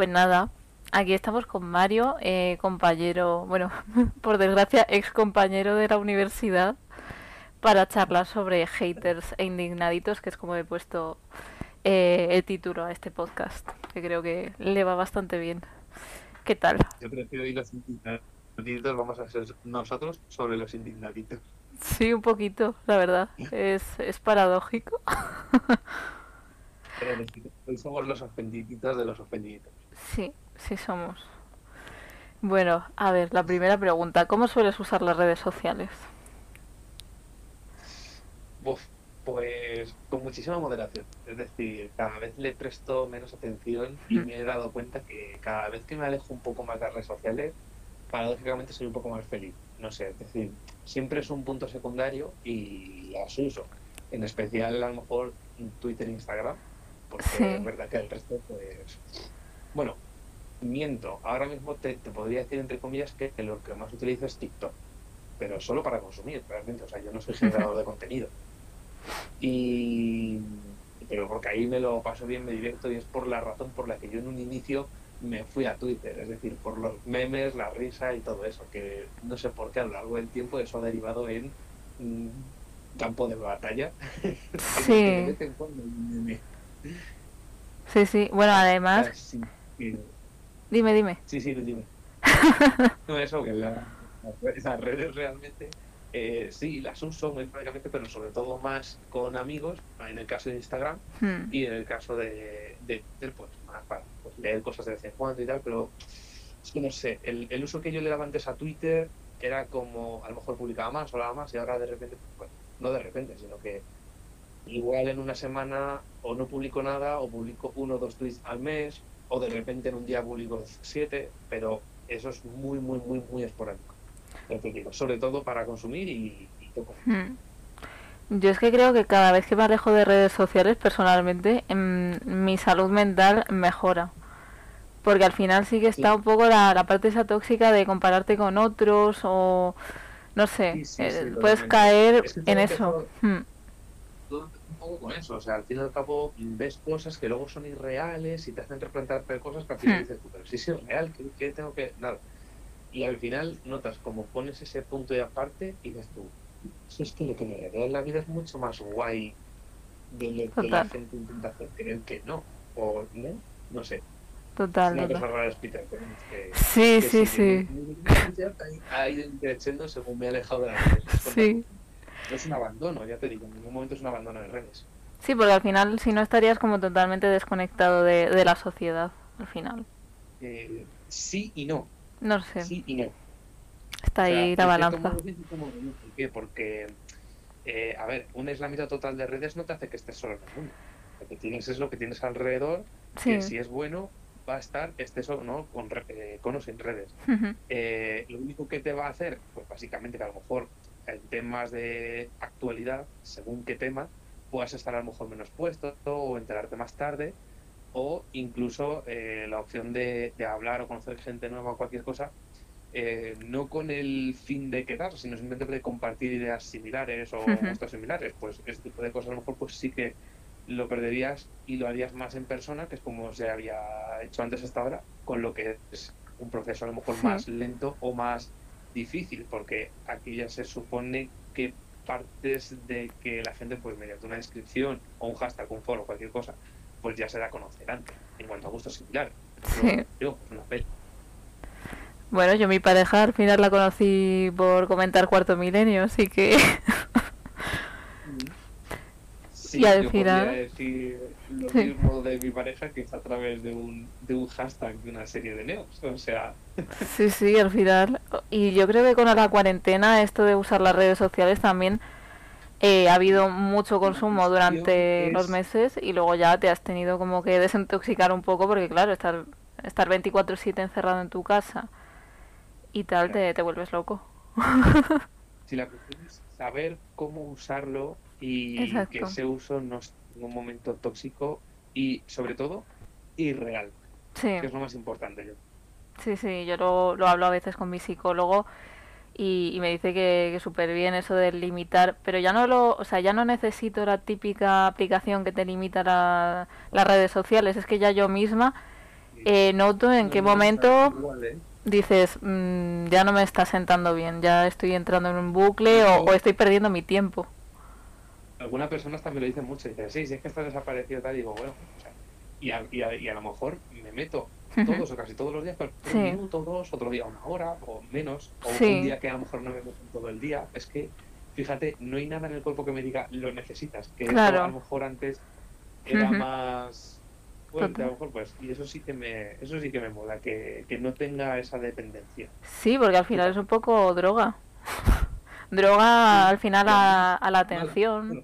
Pues nada, aquí estamos con Mario, eh, compañero, bueno, por desgracia, ex compañero de la universidad, para charlar sobre haters e indignaditos, que es como he puesto eh, el título a este podcast, que creo que le va bastante bien. ¿Qué tal? Yo prefiero ir los indignaditos, vamos a ser nosotros sobre los indignaditos. Sí, un poquito, la verdad. Es, es paradójico. Somos los ofendiditos de los ofendiditos. Sí, sí somos. Bueno, a ver, la primera pregunta. ¿Cómo sueles usar las redes sociales? Uf, pues con muchísima moderación. Es decir, cada vez le presto menos atención y me he dado cuenta que cada vez que me alejo un poco más de las redes sociales, paradójicamente soy un poco más feliz. No sé, es decir, siempre es un punto secundario y las uso. En especial, a lo mejor, Twitter e Instagram, porque es verdad que el resto, pues. Bueno, miento. Ahora mismo te, podría decir, entre comillas, que lo que más utilizo es TikTok, pero solo para consumir, realmente. O sea, yo no soy generador de contenido. Y. Pero porque ahí me lo paso bien, me divierto y es por la razón por la que yo en un inicio me fui a Twitter, es decir, por los memes, la risa y todo eso, que no sé por qué a lo largo del tiempo eso ha derivado en un campo de batalla. Sí. Sí, sí. Bueno, además... Dime, dime. Sí, sí, dime. no, eso, que la, las redes realmente eh, sí, las uso muy prácticamente, pero sobre todo más con amigos, en el caso de Instagram hmm. y en el caso de, de Twitter, pues más para pues, leer cosas de vez en cuando y tal, pero es que no sé, el, el, uso que yo le daba antes a Twitter era como, a lo mejor publicaba más, hablaba más, y ahora de repente, pues no de repente, sino que igual en una semana o no publico nada, o publico uno o dos tweets al mes, o de repente en un día publico siete, pero eso es muy, muy, muy, muy esporádico sobre todo para consumir y, poco. Hmm. Yo es que creo que cada vez que me alejo de redes sociales, personalmente, em, mi salud mental mejora. Porque al final sí que está un poco la, parte esa tóxica de compararte con otros o no sé, eh, puedes caer en eso. Hmm. Poco con eso, o sea, al fin y al cabo ves cosas que luego son irreales y te hacen replantearte cosas que al final hmm. dices, pero si es irreal, ¿qué, tengo que...? Nada y al final notas como pones ese punto de aparte y ves tú, eso es que lo que me da en la vida es mucho más guay de lo que la gente intenta hacer creer que no, o no, no sé. Total. Es una cosa rara explicar. sí, sí, sí. Ha ido creciendo según me he alejado de redes. Sí. No es un abandono, ya te digo, en ningún momento es un abandono de redes. Sí, porque al final si no estarías como totalmente desconectado de, de la sociedad, al final. Eh, sí y no. No sé. Sí y no. Está ahí la balanza. ¿Por qué? Porque, eh, a ver, un aislamiento total de redes no te hace que estés solo en el mundo. Lo que tienes es lo que tienes alrededor, que si es bueno, va a estar, estés o no, con, eh, con o sin redes. Eh, lo único que te va a hacer, pues básicamente que a lo mejor en temas de actualidad, según qué tema, puedas estar a lo mejor menos puesto o enterarte más tarde, o incluso eh, la opción de, hablar o conocer gente nueva o cualquier cosa, eh, no con el fin de quedar, sino simplemente de compartir ideas similares o gustos similares, pues este tipo de cosas a lo mejor pues sí que lo perderías y lo harías más en persona, que es como se había hecho antes hasta ahora, con lo que es un proceso a lo mejor más lento o más difícil, porque aquí ya se supone que partes de que la gente, pues mediante una descripción o un hashtag, un foro, cualquier cosa, pues ya se da a conocer antes, en cuanto a gustos similares. Yo, una Bueno, yo mi pareja al final la conocí por comentar Cuarto Milenio, así que... Sí, y al yo final... decir lo mismo de mi pareja que es a través de un, de un hashtag de una serie de neos, o sea... Sí, sí, al final. Y yo creo que con la cuarentena esto de usar las redes sociales también eh, ha habido mucho consumo durante los meses y luego ya te has tenido como que desintoxicar un poco porque claro, estar, estar 24/7 encerrado en tu casa y tal, te, te, vuelves loco. si la cuestión es saber cómo usarlo y que ese uso no es un momento tóxico y sobre todo irreal, que es lo más importante. Yo. Sí, sí, yo lo, lo hablo a veces con mi psicólogo y, me dice que, que súper bien eso de limitar, pero ya no lo, o sea, ya no necesito la típica aplicación que te limita las redes sociales, es que ya yo misma eh, noto en qué momento ¿eh? dices, mm, ya no me está sentando bien, ya estoy entrando en un bucle o, estoy perdiendo mi tiempo. Algunas personas también lo dicen mucho, dicen, sí, si es que estás desaparecido, tal, digo, bueno, y, a, y, a, lo mejor me meto todos o casi todos los días, pero un minuto, dos, otro día una hora o menos, o un día que a lo mejor no me meto todo el día. Es que, fíjate, no hay nada en el cuerpo que me diga lo necesitas, que a lo mejor antes era más fuerte, a lo mejor, pues, y eso sí que me, eso sí que me mola, que, que no tenga esa dependencia. Sí, porque al final es un poco droga. droga al final a, a la atención.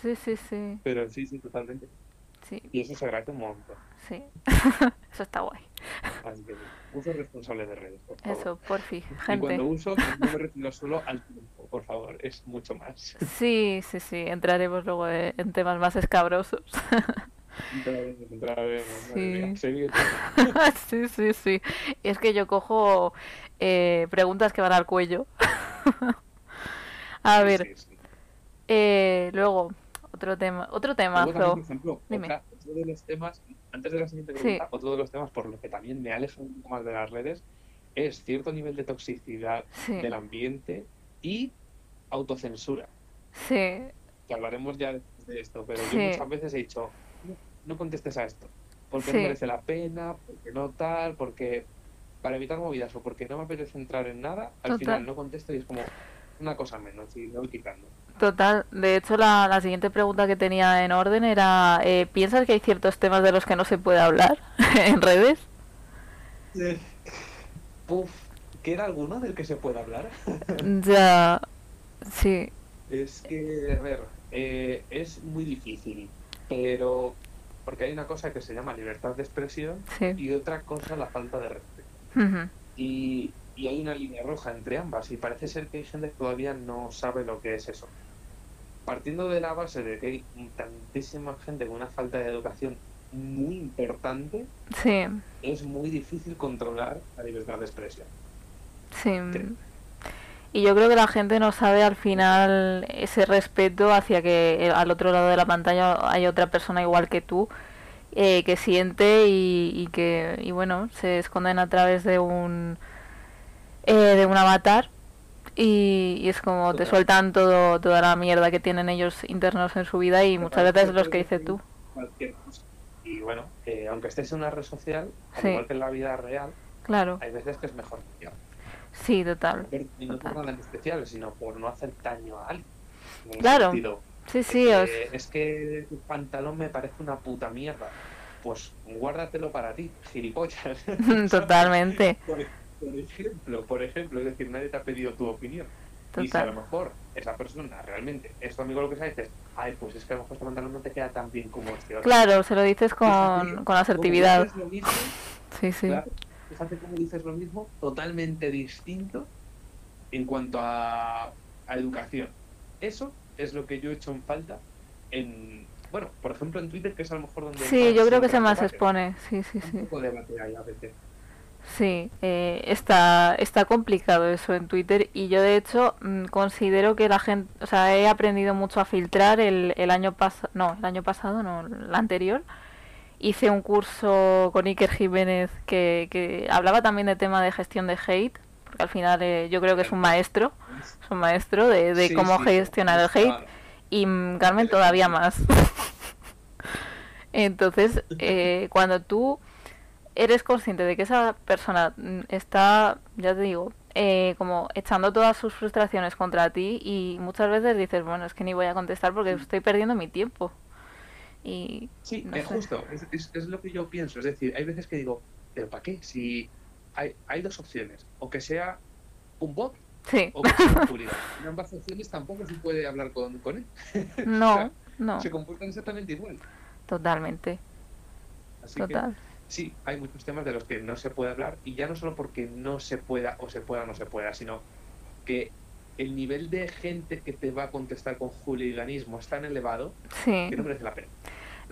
Sí, sí, sí. Pero sí, sí, totalmente. Sí. Y eso se agradece un montón. Sí, eso está guay. Así que uso responsable de redes, por favor. Eso, por fin, gente. Y cuando uso, no me refiero solo al tiempo, por favor, es mucho más. Sí, sí, sí, entraremos luego en temas más escabrosos. Sí. sí, sí, sí. Y es que yo cojo eh, preguntas que van al cuello. A ver. Eh, luego, otro tema. Otro tema. por ejemplo, otro de los temas, antes de la siguiente pregunta, otro de los temas por lo que también me alejo un poco más de las redes es cierto nivel de toxicidad del ambiente y autocensura. Sí. Que hablaremos ya de esto, pero yo muchas veces he dicho, no contestes a esto, porque no merece la pena, porque no tal, porque para evitar movidas o porque no me apetece entrar en nada, al final no contesto y es como una cosa menos y me voy quitando. Total, de hecho la, la siguiente pregunta que tenía en orden era, eh, ¿piensas que hay ciertos temas de los que no se puede hablar en redes? Sí. Uf, ¿queda alguno del que se pueda hablar? ya, sí. Es que, a ver, eh, es muy difícil, pero porque hay una cosa que se llama libertad de expresión y otra cosa la falta de respeto. Y, y, hay una línea roja entre ambas y parece ser que hay gente que todavía no sabe lo que es eso. Partiendo de la base de que hay tantísima gente con una falta de educación muy importante, es muy difícil controlar la libertad de expresión. Sí. Y yo creo que la gente no sabe al final ese respeto hacia que al otro lado de la pantalla hay otra persona igual que tú eh, que siente y, que y bueno se esconden a través de un eh, de un avatar y, es como te sueltan todo toda la mierda que tienen ellos internos en su vida y muchas veces es los que dices tú. Y bueno, eh, aunque estés en una red social, al igual que en la vida real, claro. hay veces que es mejor Sí, total. Y no por nada en especial, sino por no hacer daño a alguien. Claro. Sí, sí. Es que tu pantalón me parece una puta mierda. Pues guárdatelo para ti, gilipollas. Totalmente. por, ejemplo, por ejemplo, es decir, nadie te ha pedido tu opinión. Y si a lo mejor esa persona realmente es tu amigo lo que sea, dices, ay, pues es que a lo mejor este pantalón no te queda tan bien como este otro. Claro, se lo dices con, con asertividad. sí, sí fíjate cómo dices lo mismo, totalmente distinto en cuanto a, educación. Eso es lo que yo he hecho en falta en, bueno, por ejemplo en Twitter, que es a lo mejor donde... Sí, yo creo que se más expone, sí, sí, sí. Un poco debate ahí a veces. Sí, eh, está, está complicado eso en Twitter y yo de hecho mm, considero que la gente, o sea, he aprendido mucho a filtrar el, el año pasado, no, el año pasado, no, el anterior, hice un curso con Iker Jiménez que, que hablaba también de tema de gestión de hate, porque al final eh, yo creo que es un maestro, es un maestro de, de cómo gestionar el hate, y mm, Carmen todavía más. Entonces, eh, cuando tú eres consciente de que esa persona mm, está, ya te digo, eh, como echando todas sus frustraciones contra ti y muchas veces dices, bueno, es que ni voy a contestar porque estoy perdiendo mi tiempo. Y, sí, es justo, es, es, lo que yo pienso. Es decir, hay veces que digo, ¿pero para qué? Si hay, hay dos opciones, o que sea un bot o oscuridad. En ambas opciones tampoco se puede hablar con, con él. No, no. Se comportan exactamente igual. Totalmente. Así Total. Que, sí, hay muchos temas de los que no se puede hablar, y ya no solo porque no se pueda o se pueda o no se pueda, sino que el nivel de gente que te va a contestar con juliganismo es tan elevado que no merece la pena.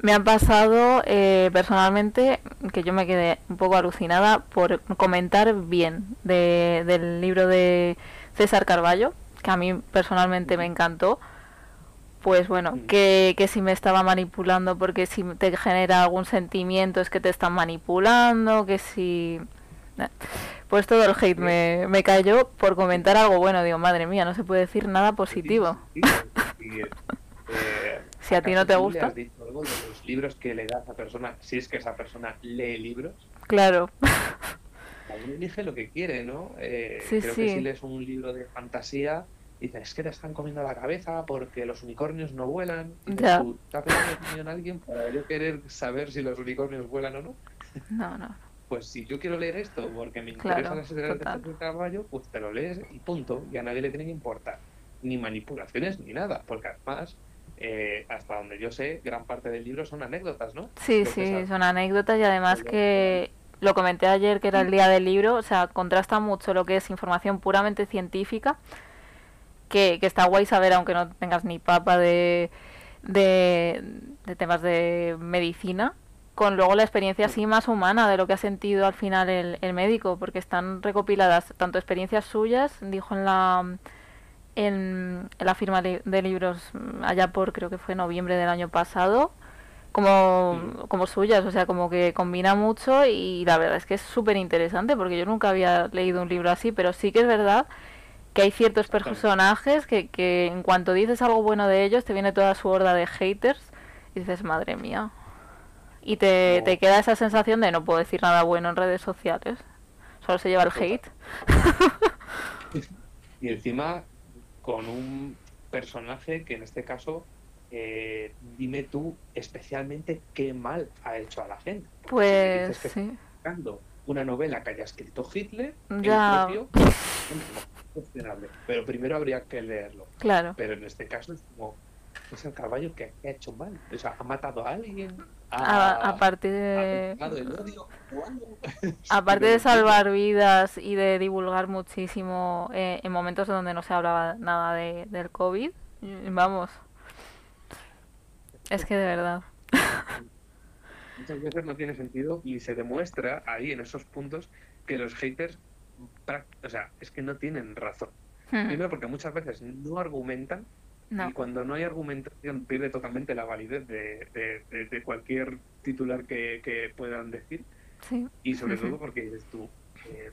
Me ha pasado eh, personalmente que yo me quedé un poco alucinada por comentar bien del libro de César Carballo, que a mí personalmente me encantó, pues bueno, que, que, si me estaba manipulando porque si te genera algún sentimiento es que te están manipulando, que si... Pues todo el hate me, me cayó por comentar algo bueno. Digo, madre mía, no se puede decir nada positivo. Eh, si a ti no te gusta. Has dicho algo de los libros que le das a persona, si es que esa persona lee libros. Claro. Uno elige lo que quiere, ¿no? Eh, creo que si lees un libro de fantasía, dices, es que te están comiendo la cabeza porque los unicornios no vuelan. Ya. ¿Te ha pedido opinión a alguien para yo querer saber si los unicornios vuelan o no? No, no. Pues si yo quiero leer esto porque me interesa la secretaria de caballo, pues te lo lees y punto. Y a nadie le tiene que importar. Ni manipulaciones ni nada. Porque además, eh, hasta donde yo sé, gran parte del libro son anécdotas, ¿no? Sí, sí, son anécdotas y además que lo comenté ayer que era el día del libro, o sea, contrasta mucho lo que es información puramente científica que, está guay saber, aunque no tengas ni papa de, de, temas de medicina, con luego la experiencia así más humana de lo que ha sentido al final el, médico, porque están recopiladas tanto experiencias suyas, dijo en la en, la firma de libros allá por creo que fue noviembre del año pasado, como, como suyas, o sea, como que combina mucho y la verdad es que es súper interesante porque yo nunca había leído un libro así, pero sí que es verdad que hay ciertos personajes que, que en cuanto dices algo bueno de ellos te viene toda su horda de haters y dices, madre mía. Y te, te queda esa sensación de no puedo decir nada bueno en redes sociales. Solo se lleva el hate. y encima con un personaje que en este caso, eh, dime tú especialmente qué mal ha hecho a la gente. pues sí. Una novela que haya escrito Hitler, ya. propio, pero primero habría que leerlo. Claro. Pero en este caso es como, es el caballo que ha hecho mal. O sea, ha matado a alguien. aparte de. aparte de salvar vidas y de divulgar muchísimo eh, en momentos donde no se hablaba nada de, del COVID, vamos. Es que de verdad. Muchas veces no tiene sentido y se demuestra ahí en esos puntos que los haters o sea, es que no tienen razón. Hmm. Primero porque muchas veces no argumentan y cuando no hay argumentación pierde totalmente la validez de, de, cualquier titular que, puedan decir. Y sobre todo porque dices tú, eh,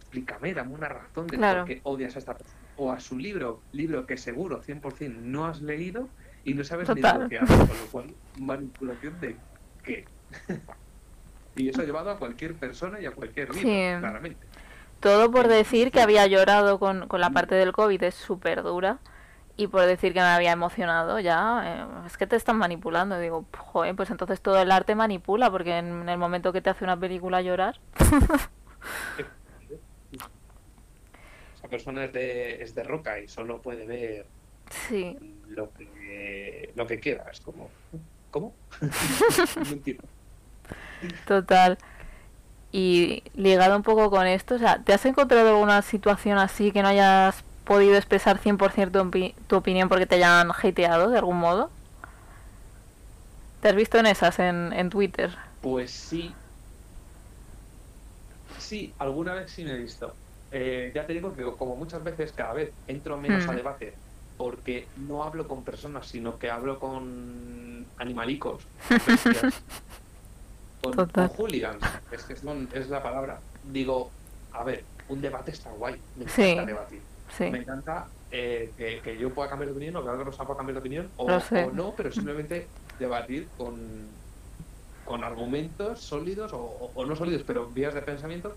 explícame, dame una razón de por qué odias a esta persona. O a su libro, libro que seguro 100% no has leído y no sabes ni lo que hace, con lo cual, manipulación de qué. y eso ha llevado a cualquier persona y a cualquier libro, claramente. Todo por decir que había llorado con, con la parte del COVID, es súper dura. Y por decir que me había emocionado ya, eh, es que te están manipulando. digo, joder, pues entonces todo el arte manipula, porque en el momento que te hace una película llorar. Esa persona es de, es de roca y solo puede ver sí. lo, que, lo que quiera. Es como, ¿cómo? Total. Y ligado un poco con esto, o sea, ¿te has encontrado alguna situación así que no hayas podido expresar 100% tu, tu opinión porque te hayan hateado de algún modo? ¿Te has visto en esas en, en Twitter? Pues sí. Sí, alguna vez sí me he visto. Eh, ya te digo que como muchas veces cada vez entro menos a hmm. debate porque no hablo con personas, sino que hablo con animalicos. con, hooligans, es que es, la palabra. Digo, a ver, un debate está guay, me encanta debatir. Me encanta eh, que, yo pueda cambiar de opinión o que alguien pueda cambiar de opinión o, no, pero simplemente debatir con, con argumentos sólidos o, no sólidos, pero vías de pensamiento,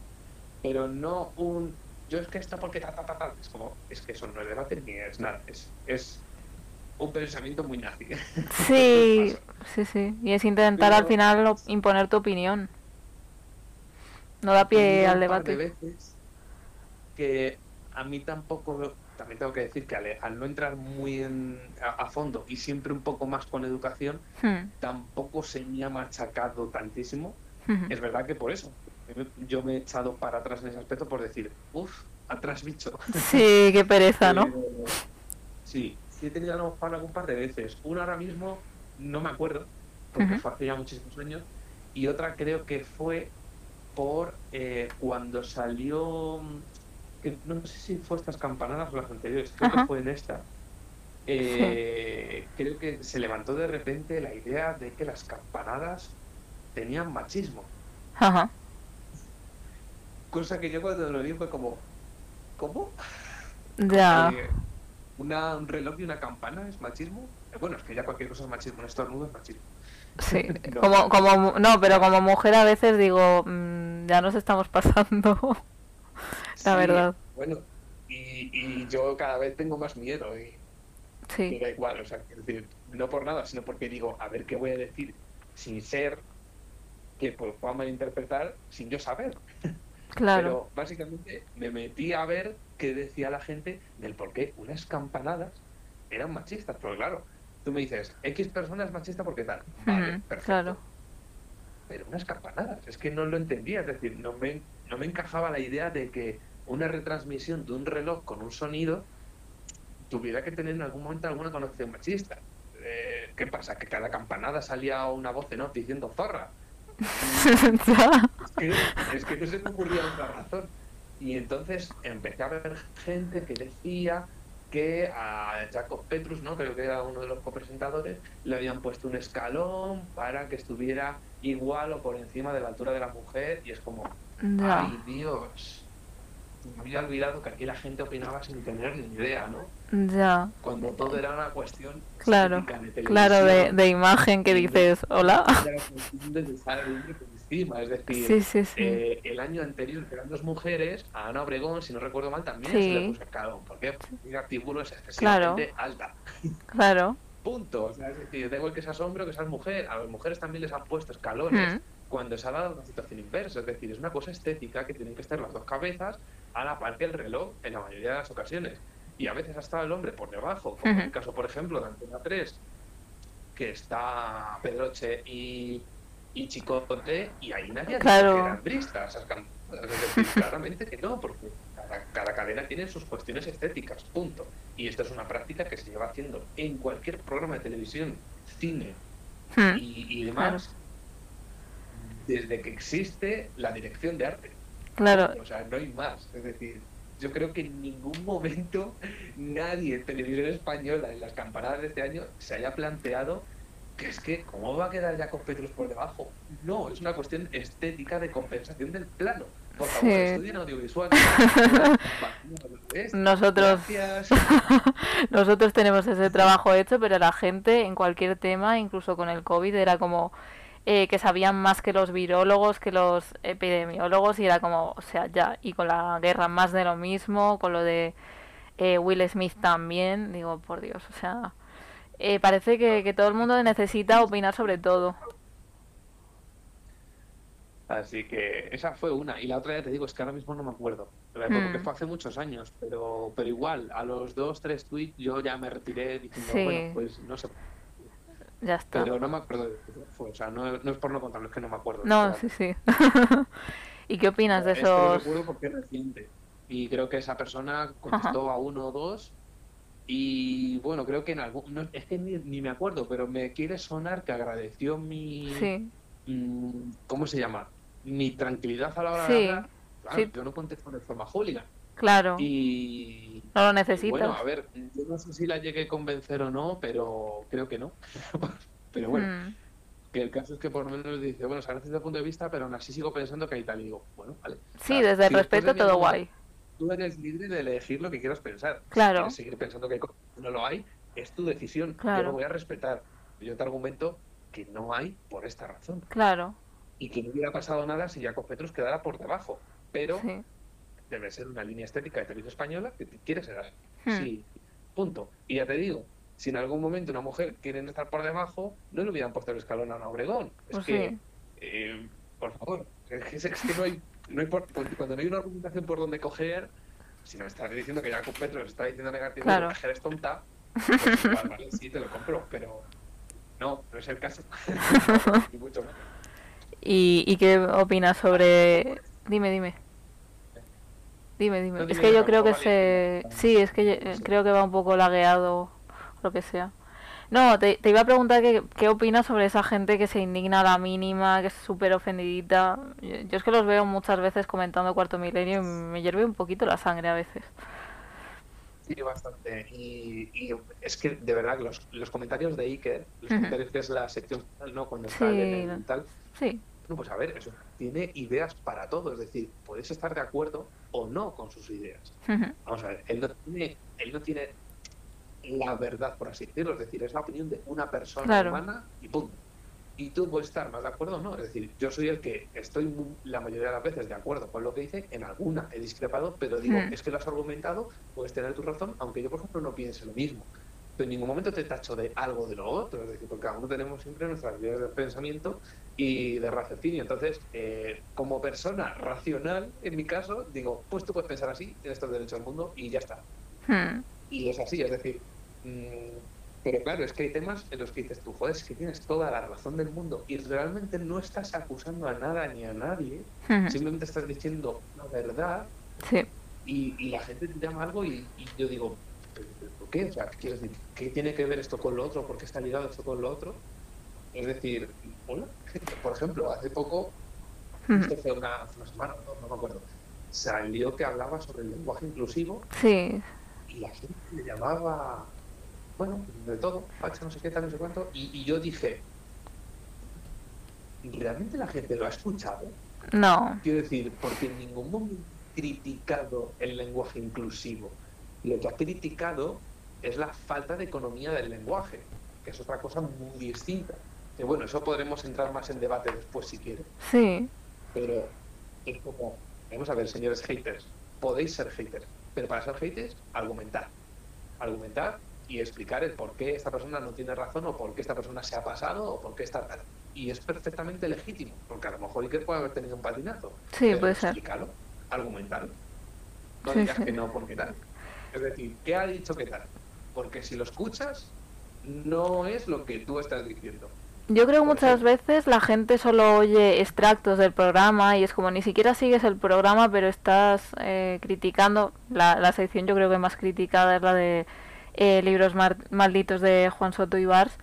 pero no un yo es que está porque ta, ta, ta, ta. Es como, es que eso no es debate ni es nada, es, es un pensamiento muy nazi. Sí, sí, sí. Y es intentar al final imponer tu opinión. No da pie al debate. veces que a mí tampoco, también tengo que decir que al, no entrar muy a, fondo y siempre un poco más con educación, hmm. tampoco se me ha machacado tantísimo. Hmm. Es verdad que por eso. Yo me he echado para atrás en ese aspecto por decir, uff, atrás bicho. Sí, qué pereza, ¿no? sí, sí he tenido algún par de veces. Una ahora mismo no me acuerdo, porque fue hace ya muchísimos años, y otra creo que fue por eh, cuando salió, no sé si fue estas campanadas o las anteriores, creo que fue en esta, eh, creo que se levantó de repente la idea de que las campanadas tenían machismo. Ajá. Cosa que yo cuando lo vi fue como, ¿cómo? Ya. Una, un reloj y una campana es machismo. Bueno, es que ya cualquier cosa es machismo, un estornudo es machismo. Sí, como, como, no, pero como mujer a veces digo, mm, ya nos estamos pasando, la verdad. Bueno, y, y, yo cada vez tengo más miedo y, sí. da igual, o sea, decir, no por nada, sino porque digo, a ver qué voy a decir sin ser que pues, pueda malinterpretar sin yo saber. Claro. Pero básicamente me metí a ver qué decía la gente del por qué unas campanadas eran machistas. Pero claro, tú me dices, X personas machista porque tal. Vale, perfecto. Claro. Pero unas campanadas, es que no lo entendía, es decir, no me, no me encajaba la idea de que una retransmisión de un reloj con un sonido tuviera que tener en algún momento alguna connotación machista. Eh, ¿Qué pasa? ¿Que cada campanada salía una voz en off diciendo zorra? es, que, no se me ocurría otra razón. Y entonces empecé a ver gente que decía que a Jacob Petrus, ¿no? creo que era uno de los copresentadores, le habían puesto un escalón para que estuviera igual o por encima de la altura de la mujer y es como, ay Dios, me había olvidado que aquí la gente opinaba sin tener ni idea, ¿no? Ya. Cuando todo era una cuestión claro, de claro de, de, imagen que dices, hola. Es decir, eh, el año anterior eran dos mujeres, a Ana Obregón, si no recuerdo mal, también se le puso escalón. porque mi artículo es excesivamente alta. Claro. Punto. O sea, es decir, da igual que seas hombre o que seas mujer, a las mujeres también les han puesto escalones. Hmm. Cuando se ha dado una situación inversa, es decir, es una cosa estética que tienen que estar las dos cabezas a la par que el reloj en la mayoría de las ocasiones. Y a veces ha estado el hombre por debajo, como en el caso, por ejemplo, de Antena 3, que está Pedroche y, y Chicote, y ahí nadie claro. que eran bristas. Claramente que no, porque cada, cadena tiene sus cuestiones estéticas, punto. Y esto es una práctica que se lleva haciendo en cualquier programa de televisión, cine hmm. y, y, demás, desde que existe la dirección de arte. Claro. O sea, no hay más. Es decir, yo creo que en ningún momento nadie en televisión española en las campanadas de este año se haya planteado que es que, ¿cómo va a quedar Jacob Petrus por debajo? No, es una cuestión estética de compensación del plano. Por favor, estudien audiovisual. nosotros, nosotros tenemos ese trabajo hecho, pero la gente en cualquier tema, incluso con el COVID, era como eh, que sabían más que los virólogos, que los epidemiólogos, y era como, o sea, ya, y con la guerra más de lo mismo, con lo de eh, Will Smith también, digo, por Dios, o sea, eh, parece que, que todo el mundo necesita opinar sobre todo. Así que esa fue una. Y la otra ya te digo, es que ahora mismo no me acuerdo. Porque mm. fue hace muchos años. Pero, pero igual, a los dos, tres tweets yo ya me retiré diciendo, bueno, pues no sé. Ya está. Pero no me acuerdo de fue. O sea, no, no, es por no contarlo, es que no me acuerdo. No, sí, sí. ¿Y qué opinas de esos...? Es que recuerdo porque es reciente. Y creo que esa persona contestó a uno o dos. Y bueno, creo que en algún... No, es que ni, me acuerdo, pero me quiere sonar que agradeció mi... Sí. Mm, ¿Cómo se llama? Mi tranquilidad a la hora de hablar. Claro, sí. yo no contesto de forma hooligan. Claro. Y. No lo necesito. Bueno, a ver, yo no sé si la llegué a convencer o no, pero creo que no. pero bueno. Hmm. Que el caso es que por lo menos dice, bueno, se agradece desde el punto de vista, pero aún así sigo pensando que hay tal. Y digo, bueno, vale. Sí, desde el respeto todo guay. Tú eres libre de elegir lo que quieras pensar. Claro. Si seguir pensando que no lo hay, es tu decisión. Claro. Yo lo voy a respetar. Yo te argumento que no hay por esta razón. Claro. Y que no hubiera pasado nada si Jacob Petrus quedara por debajo. Pero sí debe ser una línea estética de televisión española que quiere ser así. Hmm. Sí, punto. Y ya te digo, si en algún momento una mujer quiere estar por debajo, no le hubieran puesto el escalón a una Obregón. Es pues que, eh, por favor, es que, no hay, no hay cuando no hay una argumentación por donde coger, si me estás diciendo que Jacob Petro está diciendo negativo, claro. que es tonta, pues igual, vale, sí, te lo compro, pero no, no es el caso. ¿Y, ¿Y qué opinas sobre...? Dime, dime. Dime, dime. es que yo creo que se... Sí, es que creo que va un poco lagueado, lo que sea. No, te, iba a preguntar que, qué opinas sobre esa gente que se indigna a la mínima, que es súper ofendidita. Yo, es que los veo muchas veces comentando Cuarto Milenio y me hierve un poquito la sangre a veces. Sí, bastante. Y, es que de verdad los, los comentarios de Iker, los comentarios que es la sección ¿no? Cuando está en el tal. Sí. Bueno, pues a ver, eso tiene ideas para todo. Es decir, puedes estar de acuerdo o no con sus ideas. Vamos a ver, él no tiene, él no tiene la verdad, por así decirlo. Es decir, es la opinión de una persona humana y punto. Y tú puedes estar más de acuerdo o no. Es decir, yo soy el que estoy la mayoría de las veces de acuerdo con lo que dice. En alguna he discrepado, pero digo, es que lo has argumentado, puedes tener tu razón, aunque yo, por ejemplo, no piense lo mismo. Pero en ningún momento te tacho de algo de lo otro. Es decir, porque cada uno tenemos siempre nuestras ideas de pensamiento y de raciocinio. Entonces, eh, como persona racional, en mi caso, digo, pues tú puedes pensar así, tienes todo el derecho al mundo y ya está. Hmm. Y es así, es decir, mm, pero claro, es que hay temas en los que dices tú, joder, es que tienes toda la razón del mundo y realmente no estás acusando a nada ni a nadie, simplemente estás diciendo la verdad y, la gente te llama algo y, yo digo, ¿por qué? O sea, ¿qué decir? ¿Qué tiene que ver esto con lo otro? ¿Por qué está ligado esto con lo otro? Es decir, por ejemplo, hace poco, esto fue una, semana, no, me acuerdo, salió que hablaba sobre el lenguaje inclusivo sí. y la gente le llamaba bueno, de todo, Pacha, no sé qué tal, no sé cuánto, y, yo dije, ¿realmente la gente lo ha escuchado? No. Quiero decir, porque en ningún momento he criticado el lenguaje inclusivo. Lo que ha criticado es la falta de economía del lenguaje, que es otra cosa muy distinta. Que bueno, eso podremos entrar más en debate después si quiere. Sí. Pero es como, vamos a ver, señores haters, podéis ser haters, pero para ser haters, argumentar. Argumentar y explicar el por qué esta persona no tiene razón o por qué esta persona se ha pasado o por qué está y es perfectamente legítimo porque a lo mejor Iker puede haber tenido un patinazo sí puede ser explícalo argumentalo no digas que no porque tal es decir ¿qué ha dicho que tal? porque si lo escuchas no es lo que tú estás diciendo yo creo que muchas veces la gente solo oye extractos del programa y es como ni siquiera sigues el programa pero estás eh, criticando. La, la sección yo creo que más criticada es la de eh, libros malditos de Juan Soto y Bars.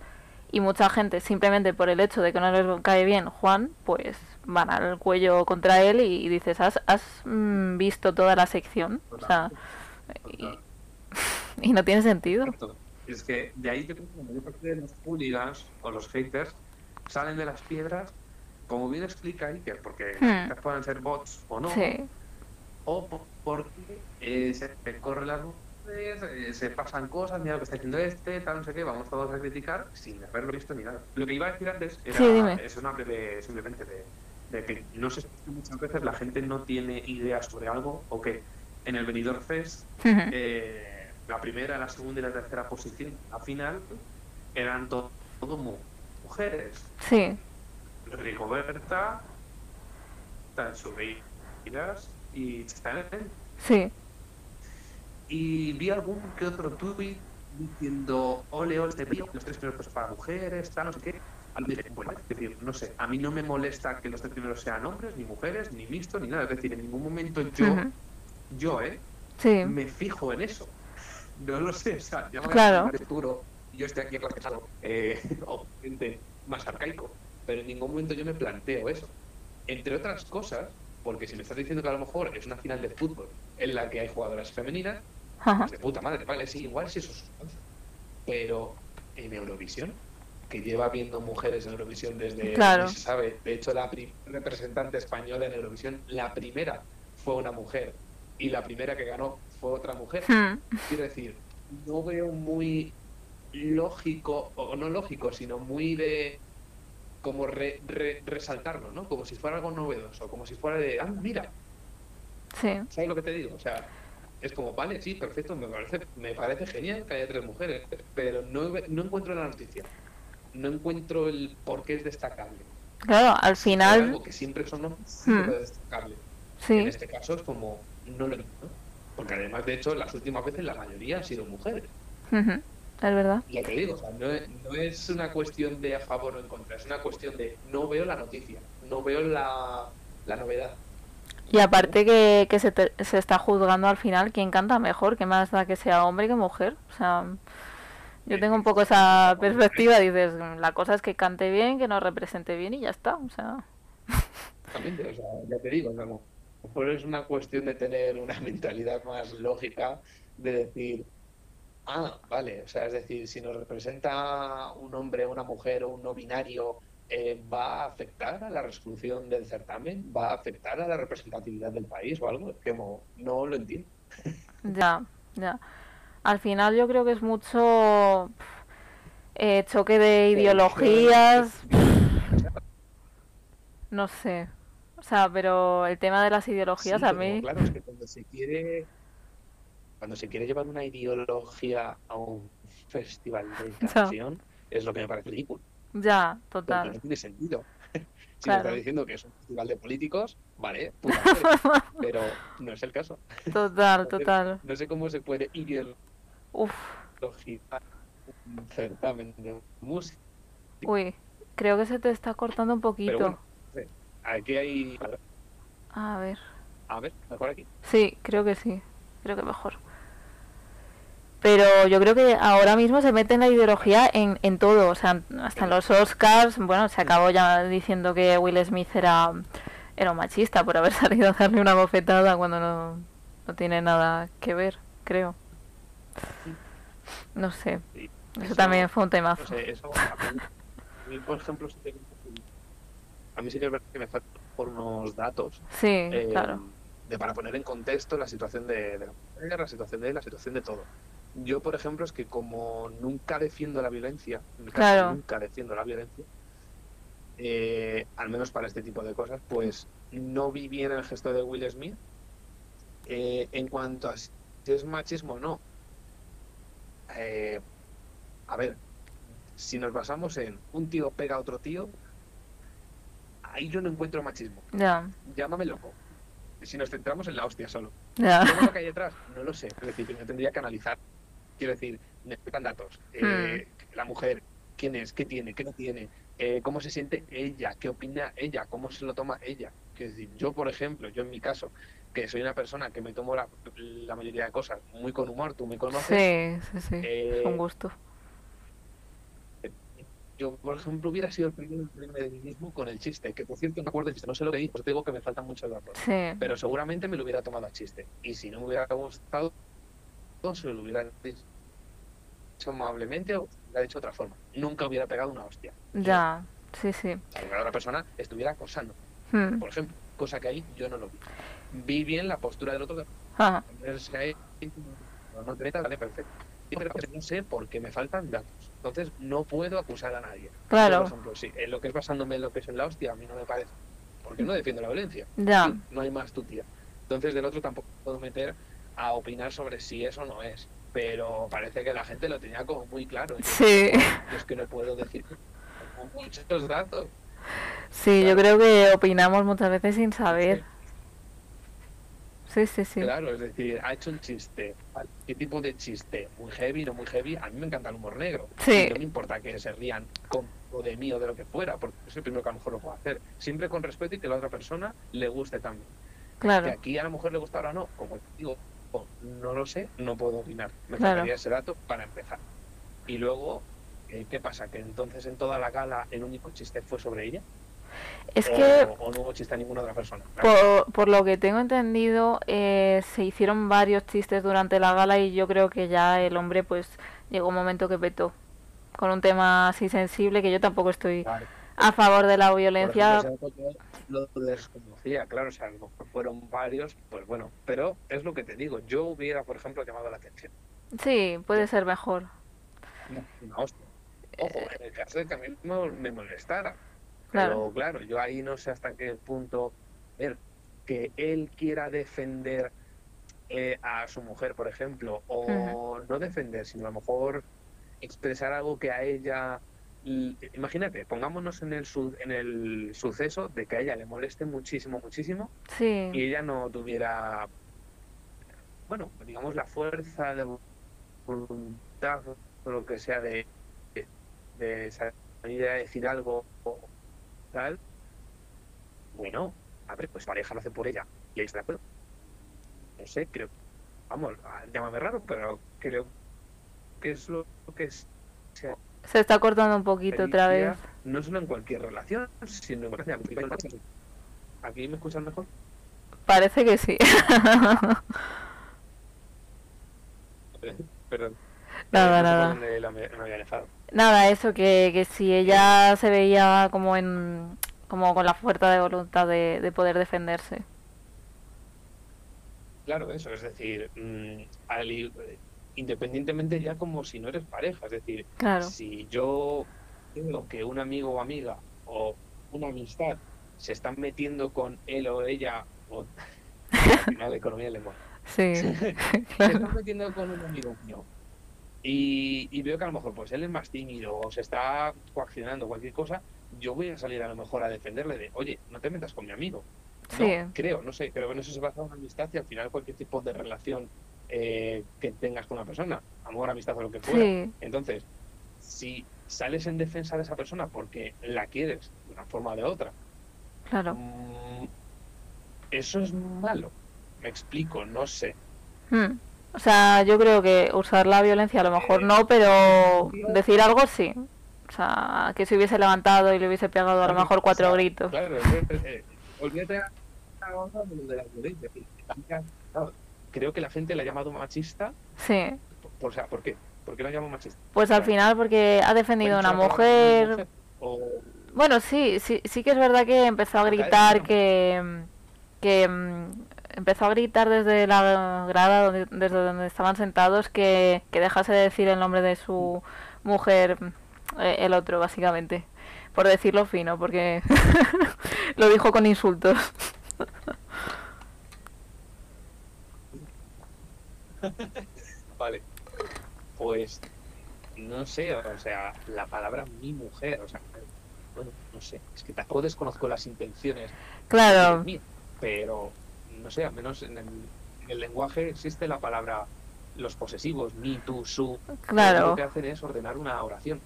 Y mucha gente simplemente por el hecho de que no les cae bien Juan, pues van al cuello contra él y, dices, ¿has, has mm, visto toda la sección? O sea, y, no tiene sentido. Es que de ahí yo creo que la mayor parte de los hooligans o los haters salen de las piedras, como bien explica Iker, porque hmm. pueden ser bots o no, o porque eh, se corre la luz eh, se pasan cosas, mira lo que está haciendo este, tal, no sé qué, vamos todos a criticar sin haberlo visto ni nada. Lo que iba a decir antes era, es una breve, simplemente de, que no sé si muchas veces la gente no tiene ideas sobre algo o que en el Benidorm Fest eh, la primera, la segunda y la tercera posición al final eran todo, mujeres. Sí. Rigoberta, Tansubiras y Chanel. Sí y vi algún que otro tuit diciendo, ole, ole, este los tres primeros para mujeres, tal, no sé qué. Bueno, es decir, no sé, a mí no me molesta que los tres primeros sean hombres, ni mujeres, ni mixtos, ni nada. Es decir, en ningún momento yo, yo, ¿eh? Me fijo en eso. No lo sé, o sea, ya claro. futuro, yo estoy aquí aclarado, eh, gente más arcaico, pero en ningún momento yo me planteo eso. Entre otras cosas, porque si me estás diciendo que a lo mejor es una final de fútbol en la que hay jugadoras femeninas, pues de puta madre, vale, sí, igual sí eso es Pero en Eurovisión, que lleva viendo mujeres en Eurovisión desde, claro. se sabe, de hecho la representante española en Eurovisión, la primera fue una mujer y la primera que ganó fue otra mujer. Hmm. Quiero decir, no veo muy lógico, o no lógico, sino muy de como resaltarlo, ¿no? Como si fuera algo novedoso, como si fuera de, ah, mira. Sí. ¿Sabes lo que te digo? O sea, es como, vale, sí, perfecto, me parece, me parece genial que haya tres mujeres, pero no, no encuentro la noticia. No encuentro el por qué es destacable. Claro, al final. algo que siempre son hmm. destacable. Sí. En este caso es como, no lo entiendo. Porque además, de hecho, las últimas veces la mayoría han sido mujeres. Es verdad. Ya te digo, o sea, no, no, es una cuestión de a favor o en contra, es una cuestión de no veo la noticia, no veo la, la novedad. Y aparte que, que se, se está juzgando al final quién canta mejor, que más da que sea hombre que mujer. O sea, yo tengo un poco esa perspectiva, dices, la cosa es que cante bien, que nos represente bien y ya está. O sea... Exactamente, o sea, ya te digo, mejor es una cuestión de tener una mentalidad más lógica de decir, ah, vale, o sea, es decir, si nos representa un hombre, una mujer o un no binario, eh, ¿va a afectar a la resolución del certamen? ¿Va a afectar a la representatividad del país o algo? Que no, no lo entiendo. Ya, ya. Al final yo creo que es mucho eh, choque de ideologías. No sé. O sea, pero el tema de las ideologías a mí... Claro, es que cuando se quiere cuando se quiere llevar una ideología a un festival de canción, es lo que me parece ridículo. Ya, total. no tiene sentido. si me estás diciendo que es un festival de políticos, vale, pero no es el caso. Total, total. No sé cómo se puede ideologizar un certamen de música. Uy, creo que se te está cortando un poquito. Aquí hay. A ver. A ver, mejor aquí. Sí, creo que sí. Creo que mejor. Pero yo creo que ahora mismo se mete en la ideología en, en todo. O sea, hasta en los Oscars. Bueno, se acabó ya diciendo que Will Smith era, era un machista por haber salido a darle una bofetada cuando no, no tiene nada que ver, creo. No sé. Eso, también fue un temazo. eso, a mí, por ejemplo, a mí sí que es verdad que me faltan por unos datos. Sí, eh, claro. De, para poner en contexto la situación de, de la, la situación de la situación de todo. Yo, por ejemplo, es que como nunca defiendo la violencia, nunca defiendo la violencia, eh, al menos para este tipo de cosas, pues no vi bien el gesto de Will Smith. Eh, en cuanto a si es machismo o no, eh, a ver, si nos basamos en un tío pega a otro tío, ahí yo no encuentro machismo. Llámame loco. Si nos centramos en la hostia solo. Yeah. ¿Qué lo que hay detrás? No lo sé. Es decir, yo tendría que analizar. Quiero decir, necesitan datos. Eh, hmm. La mujer, quién es, qué tiene, qué no tiene, eh, cómo se siente ella, qué opina ella, cómo se lo toma ella. Quiero decir, yo, por ejemplo, yo en mi caso, que soy una persona que me tomo la, la mayoría de cosas muy con humor, tú me conoces. Sí, sí, sí. Eh, un gusto yo, por ejemplo, hubiera sido el primero en mí mismo con el chiste, que por cierto no me acuerdo chiste, no sé lo que dije, pues digo que me faltan muchos datos. Pero seguramente me lo hubiera tomado a chiste. Y si no me hubiera gustado, se lo hubiera dicho amablemente o lo hubiera dicho de otra forma. Nunca hubiera pegado una hostia. Ya, sí, sí. La otra persona estuviera acosando. Hmm. Por ejemplo, cosa que ahí yo no lo vi. Vi bien la postura del otro. De... Ah. No, no, vale, perfecto no sé porque me faltan datos. Entonces no puedo acusar a nadie. Claro. por ejemplo, sí, en lo que es basándome en lo que es en la hostia, a mí no me parece. Porque no defiendo la violencia. Ya. no hay más tu tía. Entonces del otro tampoco puedo meter a opinar sobre si eso no es. Pero parece que la gente lo tenía como muy claro. Sí. es que no puedo decir muchos datos. Sí, yo creo que opinamos muchas veces sin saber. Sí, sí, sí. Claro, es decir, ha hecho un chiste. ¿Qué tipo de chiste? ¿Muy heavy, no muy heavy? A mí me encanta el humor negro. Sí. No me importa que se rían con, o de mí o de lo que fuera, porque es el primero que a lo mejor lo puedo hacer. Siempre con respeto y que la otra persona le guste también. Claro. Que aquí a la mujer le gusta ahora no, como digo, no lo sé, no puedo opinar. Me claro. ese dato para empezar. Y luego, eh, ¿qué pasa? Que entonces en toda la gala el único chiste fue sobre ella. Es que... O, no hubo chiste a ninguna otra persona. Por, lo que tengo entendido, eh, se hicieron varios chistes durante la gala y yo creo que ya el hombre pues llegó un momento que petó con un tema así sensible que yo tampoco estoy a favor de la violencia. lo desconocía, claro, o sea, fueron varios, pues bueno, pero es lo que te digo, yo hubiera, por ejemplo, llamado la atención. Sí, puede ser mejor. No, Ojo, en el caso de que a mí me molestara, pero claro, yo ahí no sé hasta qué punto ver que él quiera defender eh, a su mujer, por ejemplo, o no defender, sino a lo mejor expresar algo que a ella imagínate, pongámonos en el en el suceso de que a ella le moleste muchísimo, muchísimo, y ella no tuviera, bueno, digamos la fuerza de voluntad o lo que sea de, de salir a decir algo tal, bueno, a ver, pues pareja lo hace por ella y ahí está de acuerdo. No sé, creo, vamos, llámame raro, pero creo que es lo que es. Se está cortando un poquito otra vez. No solo en cualquier relación, sino en cualquier Aquí me escuchan mejor. Parece que sí. Perdón. Nada, nada. Nada, eso, que, que si ella se veía como en como con la fuerza de voluntad de, poder defenderse. Claro, eso, es decir, mm, independientemente ya como si no eres pareja, es decir, si yo veo que un amigo o amiga o una amistad se están metiendo con él o ella, o al final economía de lenguaje, sí, se están metiendo con un amigo mío y, veo que a lo mejor pues él es más tímido o se está coaccionando cualquier cosa, yo voy a salir a lo mejor a defenderle de, oye, no te metas con mi amigo. Sí. creo, no sé, pero en eso se basa una amistad y al final cualquier tipo de relación eh, que tengas con una persona, amor, amistad o lo que fuera. Entonces, si sales en defensa de esa persona porque la quieres de una forma o de otra, claro. Mm, eso es malo. Me explico, no sé. Hmm. O sea, yo creo que usar la violencia a lo mejor no, pero decir algo sí. O sea, que se hubiese levantado y le hubiese pegado a lo mejor cuatro gritos. Claro, eh, olvídate de la violencia. Creo que la gente la ha llamado machista. Sí. O sea, ¿por qué? ¿Por qué lo llamo machista? Pues al final porque ha defendido a una mujer. Bueno, sí, sí, sí que es verdad que empezó a gritar que, que empezó a gritar desde la grada, desde donde estaban sentados, que, dejase de decir el nombre de su mujer, eh, el otro, básicamente. Por decirlo fino, porque lo dijo con insultos. vale. Pues no sé, o sea, la palabra mi mujer, o sea, bueno, no sé, es que tampoco desconozco las intenciones. Claro. pero no sé, al menos en el, lenguaje existe la palabra los posesivos, mi, tú, su. Claro. Lo que hacen es ordenar una oración.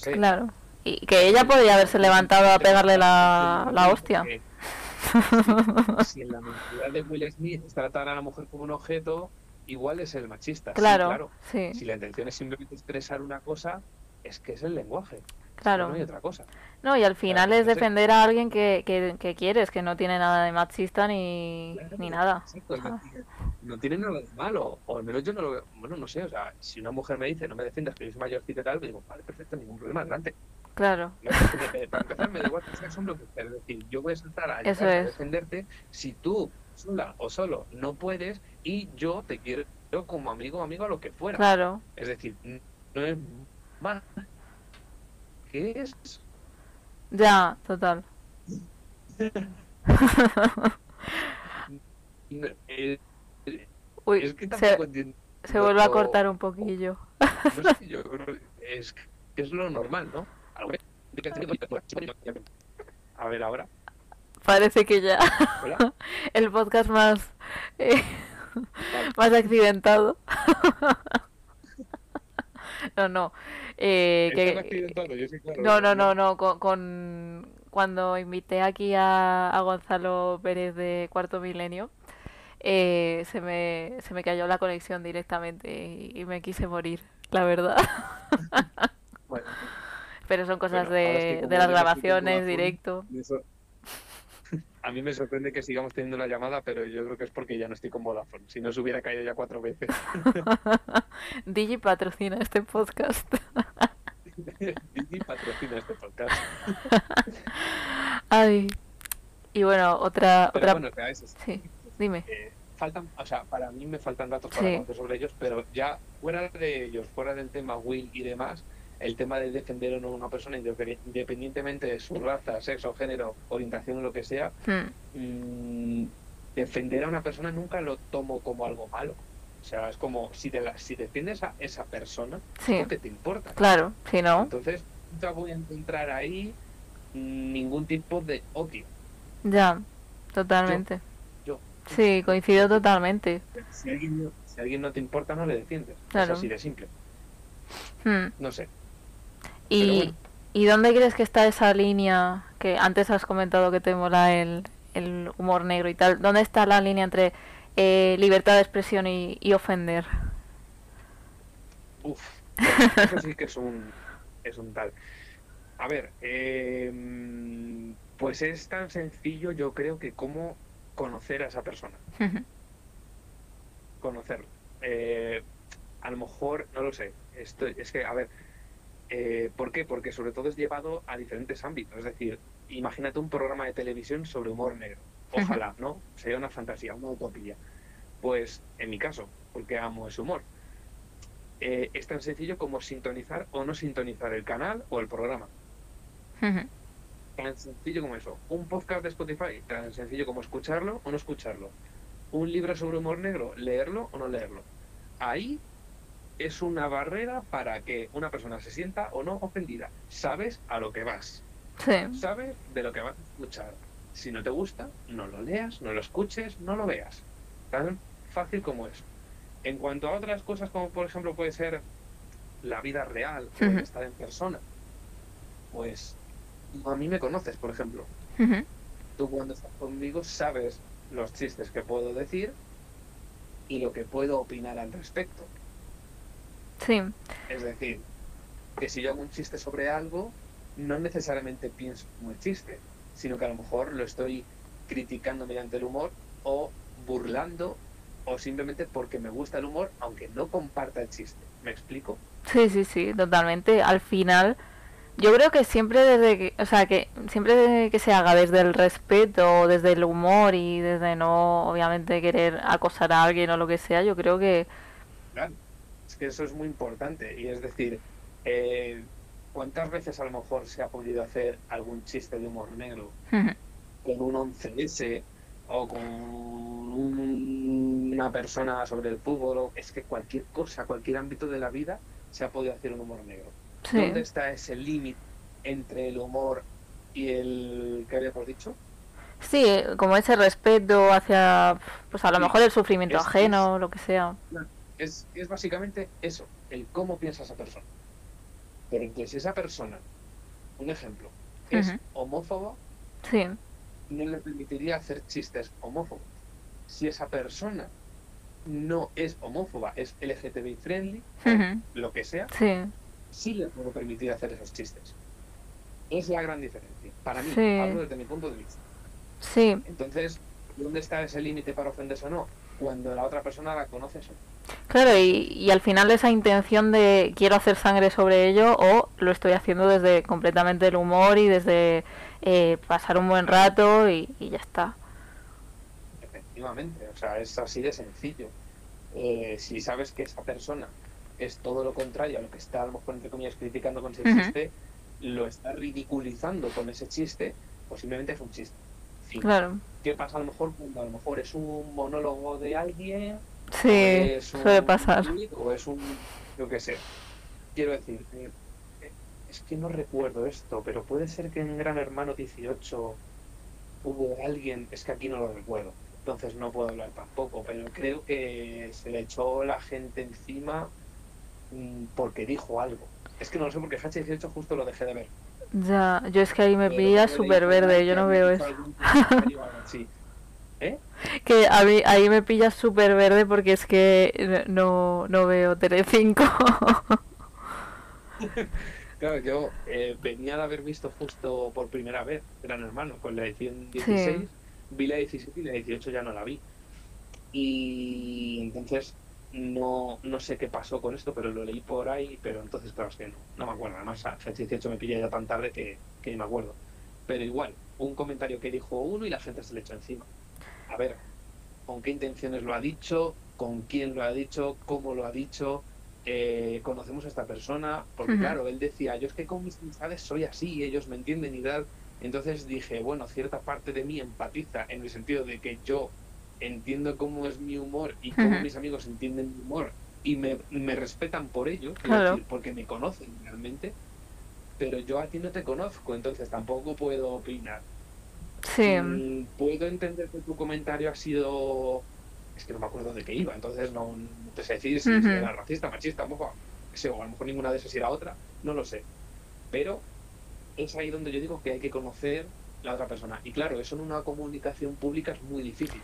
Claro. Y que ella podría haberse levantado a pegarle la, la hostia. Si, en la mentalidad de Will Smith tratar a la mujer como un objeto, igual es el machista. Claro, sí, Si la intención es simplemente expresar una cosa, es que es el lenguaje. Claro. No hay otra cosa. No, y al final es defender a alguien que, que, quieres, que no tiene nada de machista ni, ni nada. no tiene nada de malo, o al menos yo no lo veo. Bueno, no sé, o sea, si una mujer me dice no me defiendas que yo soy mayorcita y tal, digo, vale, perfecto, ningún problema, adelante. Claro. Para empezar, me da igual que seas hombre Es decir, yo voy a saltar a, defenderte si tú sola o solo no puedes y yo te quiero como amigo o amigo a lo que fuera. Claro. Es decir, no es más. ¿Qué es? Ya, total. Uy, es que se, se vuelve a cortar un poquillo. No sé, yo, es, es lo normal, ¿no? A ver, ahora. Parece que ya. El podcast más. Eh, más accidentado. no, no. Eh, no, no, no, no, con, cuando invité aquí a, Gonzalo Pérez de Cuarto Milenio, eh, se, me, se me cayó la conexión directamente y, me quise morir, la verdad. Pero son cosas de, de las grabaciones, directo. A mí me sorprende que sigamos teniendo la llamada, pero yo creo que es porque ya no estoy con Vodafone. Si no se hubiera caído ya cuatro veces. Digi patrocina este podcast. Digi patrocina este podcast. Ay. Y bueno, otra. otra... Bueno, sí, dime. Eh, faltan, o sea, para mí me faltan datos para sí. sobre ellos, pero ya fuera de ellos, fuera del tema Will y demás, el tema de defender o no a una persona independientemente de su raza, sexo, género, orientación o lo que sea, hmm. mm, defender a una persona nunca lo tomo como algo malo. O sea, es como si, te la, si defiendes a esa persona, sí. te importa. Claro, si no. Entonces, nunca voy a encontrar ahí ningún tipo de odio. Ya, totalmente. Yo. Sí, coincido totalmente. Si alguien, si alguien no te importa, no le defiendes. Claro. Es así de simple. Hmm. No sé. ¿Y, ¿Y dónde crees que está esa línea que antes has comentado que te mola el, el humor negro y tal? ¿Dónde está la línea entre eh, libertad de expresión y, ofender? Uf, eso sí que es un, es un tal. A ver, em, pues es tan sencillo, yo creo que como conocer a esa persona. Conocerlo. Eh, a lo mejor, no lo sé, esto, es que, a ver, eh, ¿por qué? Porque sobre todo es llevado a diferentes ámbitos. Es decir, imagínate un programa de televisión sobre humor negro. Ojalá, ¿no? Sería una fantasía, una utopía. Pues, en mi caso, porque amo ese humor, eh, es tan sencillo como sintonizar o no sintonizar el canal o el programa. Tan sencillo como eso. Un podcast de Spotify, tan sencillo como escucharlo o no escucharlo. Un libro sobre humor negro, leerlo o no leerlo. Ahí es una barrera para que una persona se sienta o no ofendida. Sabes a lo que vas. Sabes de lo que vas a escuchar. Si no te gusta, no lo leas, no lo escuches, no lo veas. Tan fácil como eso. En cuanto a otras cosas, como por ejemplo puede ser la vida real, estar en persona, pues a mí me conoces, por ejemplo. Tú cuando estás conmigo sabes los chistes que puedo decir y lo que puedo opinar al respecto. Sí. Es decir, que si yo hago un chiste sobre algo, no necesariamente pienso como el chiste, sino que a lo mejor lo estoy criticando mediante el humor o burlando o simplemente porque me gusta el humor, aunque no comparta el chiste. ¿Me explico? Sí, sí, sí, totalmente. Al final, yo creo que siempre desde que, o sea, que siempre que se haga desde el respeto, desde el humor y desde no, obviamente, querer acosar a alguien o lo que sea, yo creo que... Claro, es que eso es muy importante. Y es decir, eh, ¿cuántas veces a lo mejor se ha podido hacer algún chiste de humor negro con un 11S o con una persona sobre el fútbol? es que cualquier cosa, cualquier ámbito de la vida se ha podido hacer un humor negro. ¿Dónde está ese límite entre el humor y el que habíamos dicho? Sí, como ese respeto hacia, pues a lo mejor el sufrimiento ajeno, o lo que sea. Es, es básicamente eso, el cómo piensa esa persona. Pero entonces si esa persona, un ejemplo, es homófobo, sí. no le permitiría hacer chistes homófobos. Si esa persona no es homófoba, es LGTBI friendly, lo que sea, sí. sí le puedo permitir hacer esos chistes. Es la gran diferencia. Para mí, hablo desde mi punto de vista. Sí. Entonces, ¿dónde está ese límite para ofenderse o no? Cuando la otra persona la conoce o Claro, y, al final esa intención de quiero hacer sangre sobre ello o lo estoy haciendo desde completamente el humor y desde eh, pasar un buen rato y, ya está. Efectivamente, o sea, es así de sencillo. Eh, si sabes que esa persona es todo lo contrario a lo que está a lo mejor entre comillas criticando con ese chiste, lo está ridiculizando con ese chiste, posiblemente es un chiste. Claro. ¿Qué pasa a lo mejor cuando a lo mejor es un monólogo de alguien Sí, suele pasar. O es un, yo qué sé. Quiero decir, eh, es que no recuerdo esto, pero puede ser que en Gran Hermano 18 hubo alguien, es que aquí no lo recuerdo, entonces no puedo hablar tampoco, pero creo que se le echó la gente encima mm, porque dijo algo. Es que no lo sé porque H18 justo lo dejé de ver. Ya, yo es que ahí me pilla súper verde, yo no veo eso. ¿Eh? Que a mí, ahí me pilla súper verde porque es que no, no veo Telecinco. claro, yo eh, venía de haber visto justo por primera vez Gran Hermano con la edición 16, vi la 17 y la 18 ya no la vi. Y entonces no, no sé qué pasó con esto, pero lo leí por ahí, pero entonces claro, es que no, no me acuerdo. Además, la 18 me pilla ya tan tarde que, que me acuerdo. Pero igual, un comentario que dijo uno y la gente se le echó encima a ver, con qué intenciones lo ha dicho, con quién lo ha dicho, cómo lo ha dicho, eh, conocemos a esta persona, porque claro, él decía, yo es que con mis amistades soy así, ellos me entienden y tal. Entonces dije, bueno, cierta parte de mí empatiza en el sentido de que yo entiendo cómo es mi humor y cómo mis amigos entienden mi humor y me, respetan por ello, porque me conocen realmente, pero yo a ti no te conozco, entonces tampoco puedo opinar. Sí. Puedo entender que tu comentario ha sido. Es que no me acuerdo de qué iba, entonces no, te sé decir si, era racista, machista, o a lo mejor ninguna de esas era otra, no lo sé. Pero es ahí donde yo digo que hay que conocer la otra persona. Y claro, eso en una comunicación pública es muy difícil.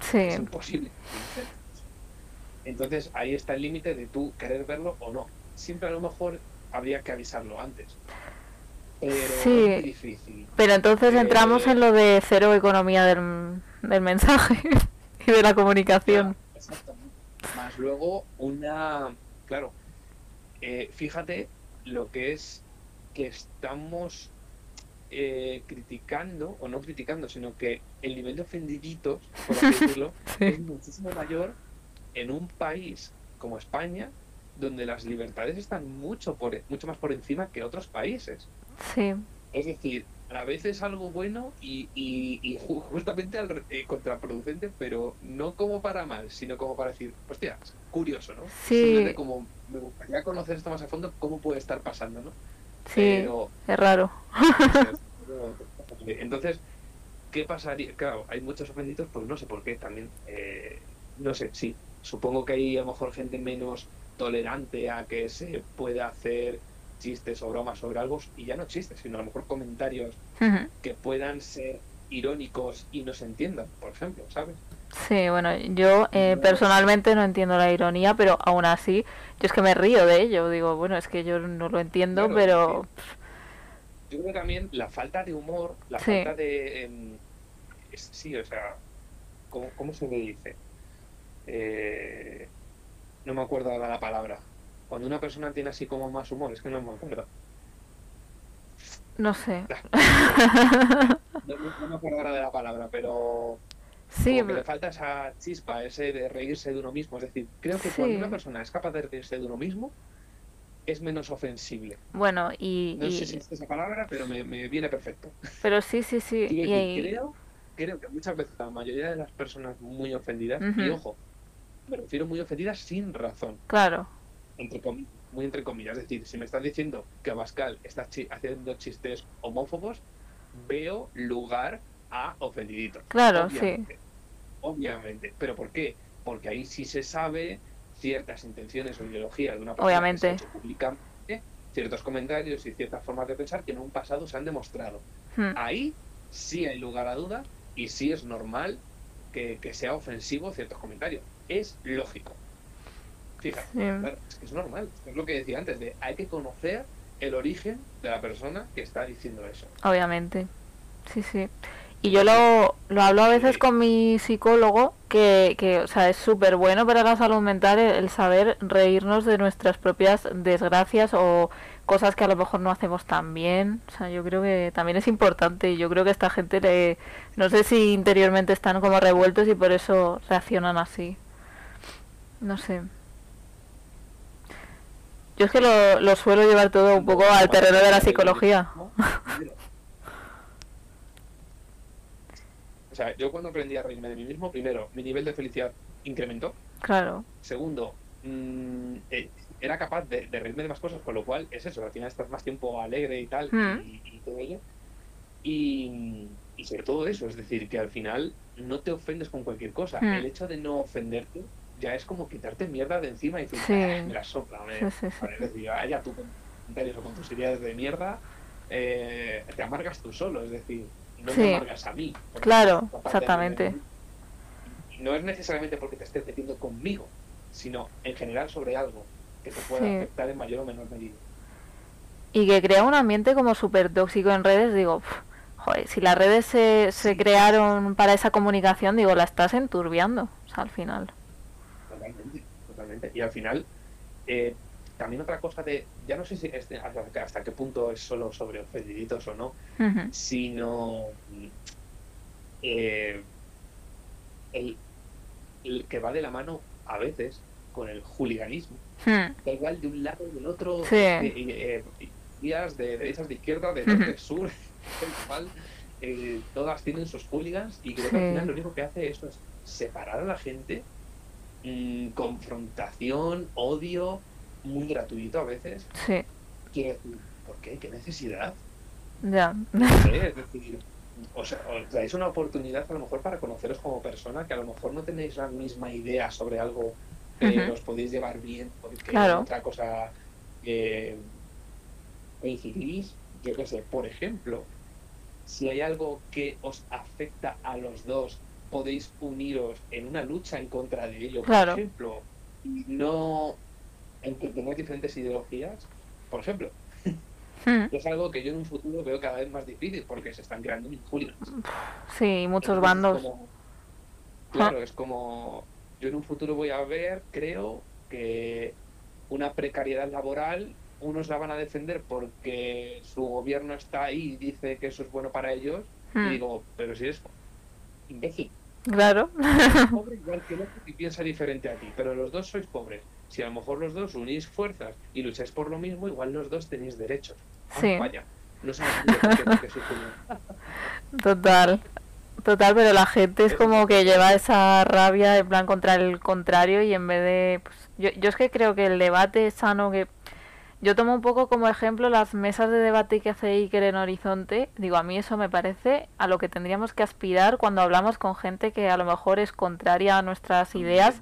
Sí. Es imposible. Entonces ahí está el límite de tú querer verlo o no. Siempre a lo mejor habría que avisarlo antes. Pero sí, difícil. Pero entonces entramos en lo de cero economía del, del mensaje y de la comunicación. exactamente. Más luego una, claro, eh, fíjate lo que es que estamos eh, criticando, o no criticando, sino que el nivel de ofendiditos, por así decirlo, es muchísimo mayor en un país como España, donde las libertades están mucho, por, mucho más por encima que otros países. Sí. Es decir, a veces algo bueno y, y, justamente al, eh, contraproducente, pero no como para mal, sino como para decir, hostia, curioso, ¿no? Sí. como me gustaría conocer esto más a fondo, cómo puede estar pasando, ¿no? Sí, es raro. Entonces, ¿qué pasaría? Claro, hay muchos ofendidos, pues no sé por qué también, eh, no sé, sí, supongo que hay a lo mejor gente menos tolerante a que se pueda hacer chistes o bromas sobre algo, y ya no chistes, sino a lo mejor comentarios que puedan ser irónicos y no se entiendan, por ejemplo, ¿sabes? Sí, bueno, yo eh, personalmente no entiendo la ironía, pero aún así, yo es que me río de ello. Digo, bueno, es que yo no lo entiendo, pero... Yo creo también la falta de humor, la falta de... Em, sí, o sea, ¿cómo, se le dice? Eh, no me acuerdo ahora la palabra. Cuando una persona tiene así como más humor, es que no me acuerdo. No sé. no me acuerdo ahora de la palabra, pero Sí, le falta esa chispa, ese de reírse de uno mismo. Es decir, creo que cuando una persona es capaz de reírse de uno mismo, es menos ofensible. Bueno, y. No sé si es esa palabra, pero me, viene perfecto. Pero sí, sí, sí. Y, creo, creo que muchas veces la mayoría de las personas muy ofendidas, y ojo, me refiero muy ofendidas sin razón. Claro. Entre muy entre comillas. Es decir, si me estás diciendo que Abascal está haciendo chistes homófobos, veo lugar a ofendiditos. Claro, sí. Obviamente. ¿Pero por qué? Porque ahí sí se sabe ciertas intenciones o ideologías de una persona obviamente. que ciertos comentarios y ciertas formas de pensar que en un pasado se han demostrado. Hmm. Ahí sí hay lugar a duda y sí es normal que, sea ofensivo ciertos comentarios. Es lógico. Fíjate, es que es normal. Es lo que decía antes, de hay que conocer el origen de la persona que está diciendo eso. Obviamente. Sí, sí. Y yo lo, lo hablo a veces con mi psicólogo, que, que o sea, es súper bueno para la salud mental el, saber reírnos de nuestras propias desgracias o cosas que a lo mejor no hacemos tan bien. O sea, yo creo que también es importante y yo creo que esta gente, le, no sé si interiormente están como revueltos y por eso reaccionan así. No sé. Yo es que lo, lo suelo llevar todo un poco al terreno de la psicología. O sea, yo cuando aprendí a reírme de mí mismo, primero, mi nivel de felicidad incrementó. Claro. Segundo, mm, eh, era capaz de, reírme de más cosas, con lo cual es eso, al final estás más tiempo alegre y tal, hmm. y, todo ello. Y, sobre todo eso, es decir, que al final no te ofendes con cualquier cosa. Hmm. El hecho de no ofenderte ya es como quitarte mierda de encima y decir, sí. Ah, me la sopla, me... Sí, es decir, vaya tú con comentarios o con tus ideas de mierda, eh, te amargas tú solo, es decir, no sí. a mí. Claro, exactamente. no es necesariamente porque te estés metiendo conmigo, sino en general sobre algo que te pueda afectar en mayor o menor medida. Y que crea un ambiente como súper tóxico en redes, digo, joder, si las redes se, se crearon para esa comunicación, digo, la estás enturbiando, o sea, al final. Y al final, eh, también otra cosa de, ya no sé si hasta, qué punto es solo sobre ofendiditos o no, sino eh, el, que va de la mano a veces con el juliganismo. Da igual de un lado y del otro, eh, días de derechas de izquierda, de norte, de sur, eh, todas tienen sus hooligans y creo que al final lo único que hace eso es separar a la gente, mm, confrontación, odio, muy gratuito a veces. Sí. Quiero decir, ¿por qué? ¿Qué necesidad? Ya. es decir, o sea, es una oportunidad a lo mejor para conoceros como persona, que a lo mejor no tenéis la misma idea sobre algo, que os podéis llevar bien, porque claro. otra cosa que coincidís, yo qué sé, por ejemplo, si hay algo que os afecta a los dos, podéis uniros en una lucha en contra de ello, por ejemplo, y no en que tengáis diferentes ideologías, por ejemplo. Hmm. Es algo que yo en un futuro veo cada vez más difícil porque se están creando julio Sí, muchos bandos. claro, es como yo en un futuro voy a ver, creo que una precariedad laboral unos la van a defender porque su gobierno está ahí y dice que eso es bueno para ellos. Y hmm. digo, pero si es imbécil. Claro. pobre igual que y piensa diferente a ti, pero los dos sois pobres. Si a lo mejor los dos unís fuerzas y lucháis por lo mismo, igual los dos tenéis derechos. Ah, sí. vaya, no sé Total. Total, pero la gente es como que lleva esa rabia en plan contra el contrario y en vez de... Pues, yo, yo es que creo que el debate sano que yo tomo un poco como ejemplo las mesas de debate que hace Iker en Horizonte. Digo, a mí eso me parece a lo que tendríamos que aspirar cuando hablamos con gente que a lo mejor es contraria a nuestras ideas,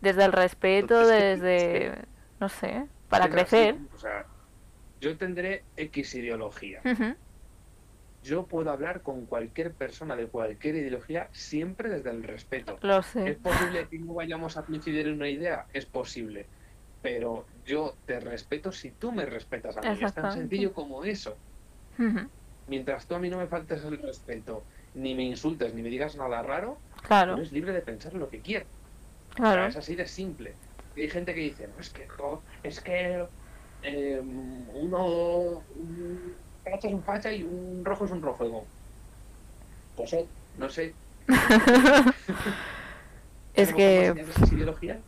desde el respeto, desde, no sé, para crecer. O sea, yo tendré X ideología. Yo puedo hablar con cualquier persona de cualquier ideología siempre desde el respeto. Lo sé. ¿Es posible que no vayamos a coincidir en una idea? Es posible pero yo te respeto si tú me respetas a mí. Es tan sencillo como eso. Mientras tú a mí no me faltes el respeto, ni me insultes, ni me digas nada raro, claro. eres libre de pensar lo que quieras. Claro. es así de simple. hay gente que dice, no, es que, es que em, uno, un facha es un facha y un rojo es un rojo. pues no sé. es que... ideología?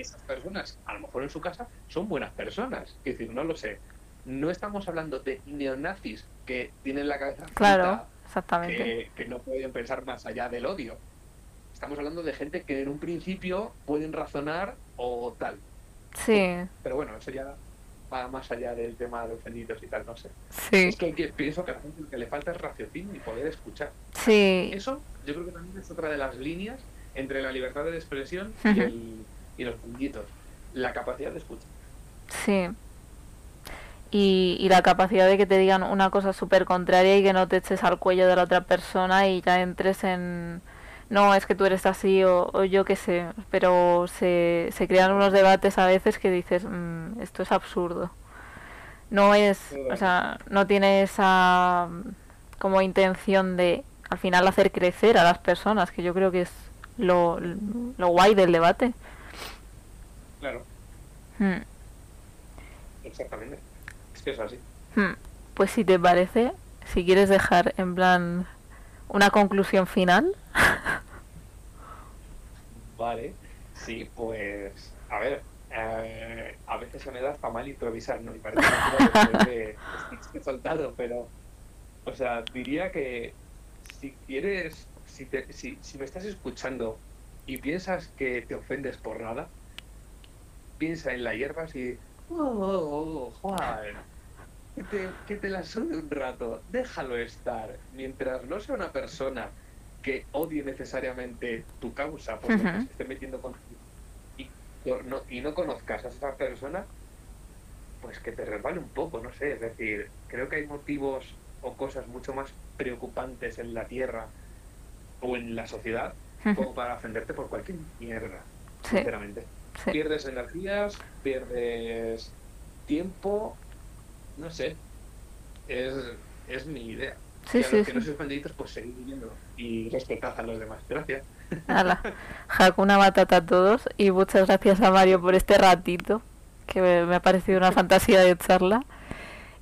Esas personas, a lo mejor en su casa, son buenas personas. Es decir, no lo sé. No estamos hablando de neonazis que tienen la cabeza claro, exactamente. Que, no pueden pensar más allá del odio. Estamos hablando de gente que en un principio pueden razonar o tal. Sí. Pero bueno, eso ya va más allá del tema de ofendidos y tal, no sé. Sí. Es que, pienso que a la gente que le falta es raciocinio y poder escuchar. Sí. Eso yo creo que también es otra de las líneas entre la libertad de expresión y el y los puntitos. La capacidad de escuchar. Sí. Y, y, la capacidad de que te digan una cosa súper contraria y que no te eches al cuello de la otra persona y ya entres en no es que tú eres así o, yo qué sé pero se, se crean unos debates a veces que dices mm, esto es absurdo no es o sea no tiene esa como intención de al final hacer crecer a las personas que yo creo que es lo, lo guay del debate Claro. Hmm. Exactamente. Es que es así. Hmm. Pues si te parece, si quieres dejar en plan una conclusión final. vale. Sí, pues a ver, eh, a veces se me da hasta mal improvisar, ¿no? Y parece que he soltado, pero, o sea, diría que si quieres, si, te, si, si me estás escuchando y piensas que te ofendes por nada, piensa en la hierba y oh, oh, oh, Juan, que te, que te la sube un rato, déjalo estar, mientras no sea una persona que odie necesariamente tu causa, porque se esté metiendo con y no, y no conozcas a esa persona, pues que te resbale un poco, no sé, es decir, creo que hay motivos o cosas mucho más preocupantes en la Tierra o en la sociedad como para ofenderte por cualquier mierda, sinceramente. Pierdes energías, pierdes tiempo, no sé. Es, es mi idea. Sí, y a los que no sois benditos, pues seguid viviendo y respetad a los demás. Gracias. Hala. una Batata a todos y muchas gracias a Mario por este ratito, que me, ha parecido una fantasía de charla.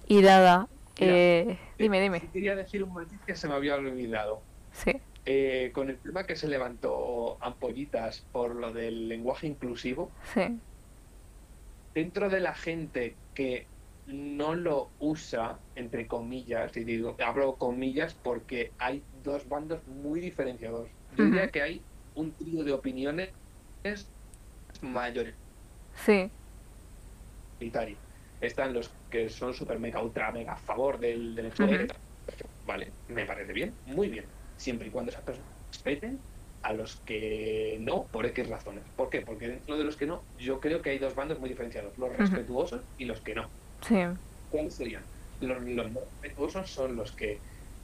Y nada, eh, dime, dime. quería decir un matiz que se me había olvidado. Sí. Eh, con el tema que se levantó Ampollitas por lo del lenguaje inclusivo, sí. dentro de la gente que no lo usa, entre comillas, y digo, hablo comillas porque hay dos bandos muy diferenciados. Yo diría que hay un trío de opiniones mayores. Sí. Están los que son super mega ultra mega a favor del, del Vale, me parece bien, muy bien siempre y cuando esas personas respeten a los que no, por X razones. ¿Por qué? Porque dentro de los que no, yo creo que hay dos bandos muy diferenciados, los respetuosos y los que no. Sí. ¿Cuáles serían? Los, los respetuosos son los que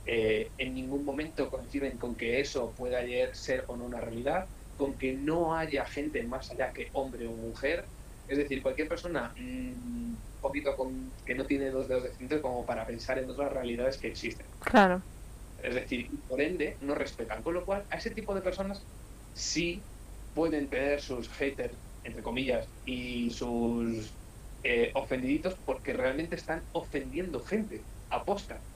eh, en ningún momento coinciden con que eso pueda ser o no una realidad, con que no haya gente más allá que hombre o mujer. Es decir, cualquier persona mm, poquito con, que no tiene dos dedos de frente como para pensar en otras realidades que existen. Claro. Es decir, por ende, no respetan. Con lo cual, a ese tipo de personas sí pueden tener sus haters, entre comillas, y sus eh, ofendiditos porque realmente están ofendiendo gente, aposta.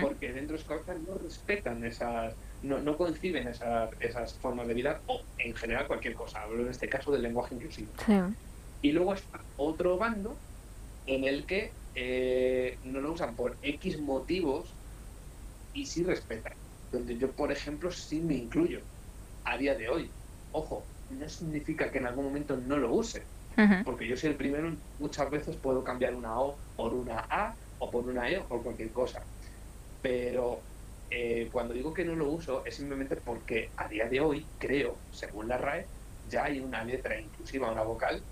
Porque dentro de Scorsese no respetan esas, no, no conciben esas, esas formas de vida o en general cualquier cosa. Hablo en este caso del lenguaje inclusivo. Y luego está otro bando en el que eh, no lo usan por X motivos y sí respetan. Donde yo, por ejemplo, sí me incluyo a día de hoy. Ojo, no significa que en algún momento no lo use. Porque yo soy el primero, muchas veces puedo cambiar una O por una A o por una E o por cualquier cosa. Pero eh, cuando digo que no lo uso es simplemente porque a día de hoy, creo, según la RAE, ya hay una letra inclusiva, una vocal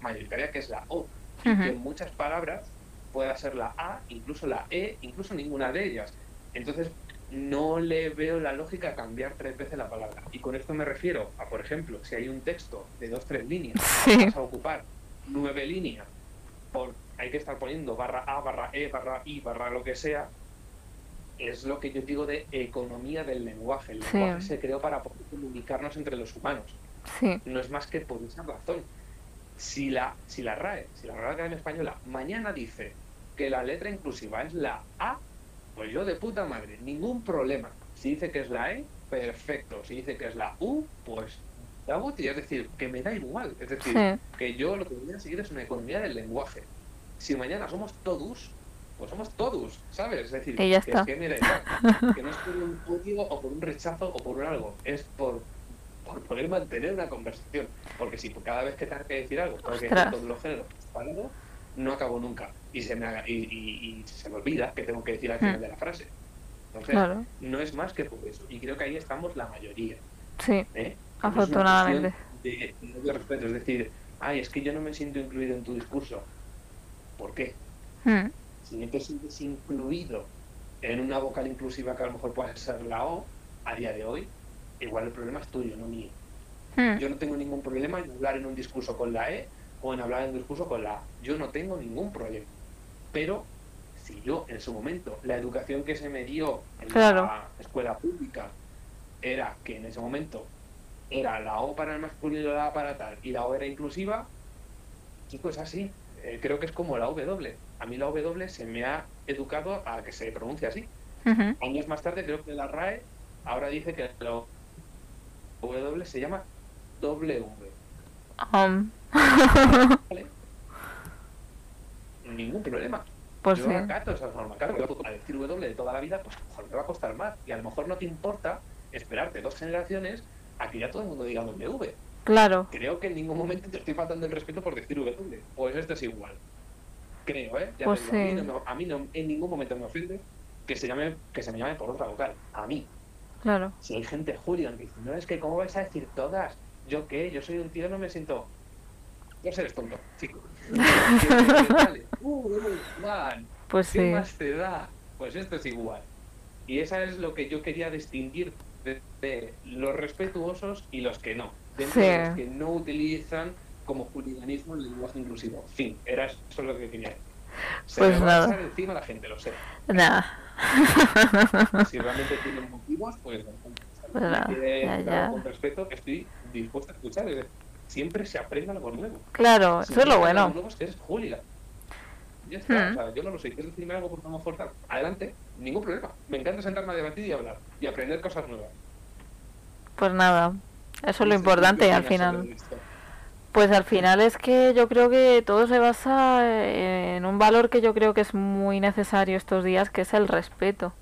mayoritaria que es la O. que en muchas palabras pueda ser la A, incluso la E, incluso ninguna de ellas. Entonces, no le veo la lógica a cambiar tres veces la palabra. Y con esto me refiero a, por ejemplo, si hay un texto de dos, tres líneas, vas a ocupar nueve líneas, por, hay que estar poniendo barra A, barra E, barra I, barra lo que sea, es lo que yo digo de economía del lenguaje. El lenguaje se creó para poder comunicarnos entre los humanos. No es más que por esa razón. Si la, si la RAE, si la Real Academia Española mañana dice que la letra inclusiva es la A, pues yo de puta madre, ningún problema. Si dice que es la E, perfecto. Si dice que es la U, pues la es decir, que me da igual. Es decir, que yo lo que voy a seguir es una economía del lenguaje. Si mañana somos todos, pues somos todos, ¿sabes? Es decir, que, está. que, que no es por un odio o por un rechazo o por algo, es por, por poder mantener una conversación. Porque si cada vez que tenga que decir algo, tengo que decir todos los géneros no acabo nunca. Y se me, haga, y, y, se me olvida que tengo que decir al final hmm. de la frase. Entonces, no es más que por eso. Y creo que ahí estamos la mayoría. Sí, ¿eh? afortunadamente. De, de, respeto, es decir, ay, es que yo no me siento incluido en tu discurso. ¿Por qué? Hmm si no te sientes incluido en una vocal inclusiva que a lo mejor puede ser la O, a día de hoy, igual el problema es tuyo, no mío. Hmm. Yo no tengo ningún problema en hablar en un discurso con la E o en hablar en un discurso con la A. Yo no tengo ningún problema. Pero si yo en su momento la educación que se me dio en la escuela pública era que en ese momento era la O para el masculino y la A para tal y la O era inclusiva, chicos, así. Eh, creo que es como la W a mí la W se me ha educado a que se pronuncie así. Años más tarde creo que la RAE ahora dice que la W se llama W. Um. Ningún problema. Pues Yo sí. acato esa forma. Claro, a decir W de toda la vida, pues a lo mejor me va a costar más. Y a lo mejor no te importa esperarte dos generaciones a que ya todo el mundo diga W. Claro. Creo que en ningún momento te estoy faltando el respeto por decir W. Pues esto es igual creo, ¿eh? Pues a, mí no, en ningún momento me ofende que se llame que se me llame por otra vocal. A mí. Claro. Si hay gente Julián que dice, no es que cómo vais a decir todas, yo qué, yo soy un tío, no me siento. No eres tonto, chico. uh, pues ¿Qué más te da? Pues esto es igual. Y esa es lo que yo quería distinguir de, los respetuosos y los que no. De los que no utilizan como juliganismo el lenguaje inclusivo. Fin, era eso lo que quería decir. Se pues nada. A encima la gente, lo sé. Nada. Si realmente tienen motivos, pues, pues nada, ya, ya. con respeto que estoy dispuesto a escuchar. Siempre se aprende algo nuevo. Claro, eso es lo bueno. Algo nuevo es hooligan. Ya está, hmm. o sea, yo no lo sé. ¿Quieres decirme algo por favor forzar? Adelante, ningún problema. Me encanta sentarme a debatir y hablar y aprender cosas nuevas. Pues nada, eso es lo importante al final. Pues al final es que yo creo que todo se basa en un valor que yo creo que es muy necesario estos días, que es el respeto.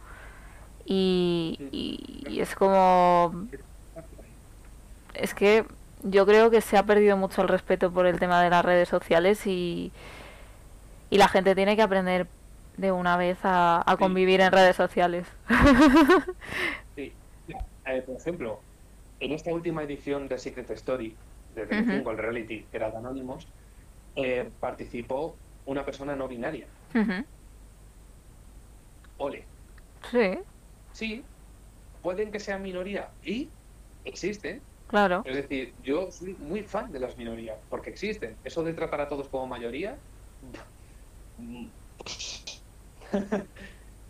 Y, es como... Es que yo creo que se ha perdido mucho el respeto por el tema de las redes sociales y, y la gente tiene que aprender de una vez a, convivir en redes sociales. sí. Eh, por ejemplo, en esta última edición de Secret Story, de Telecinco, el reality, que era de Anónimos, eh, participó una persona no binaria. Ole. Sí. Sí. Pueden que sean minoría y existen. Claro. Es decir, yo soy muy fan de las minorías, porque existen. Eso de tratar a todos como mayoría,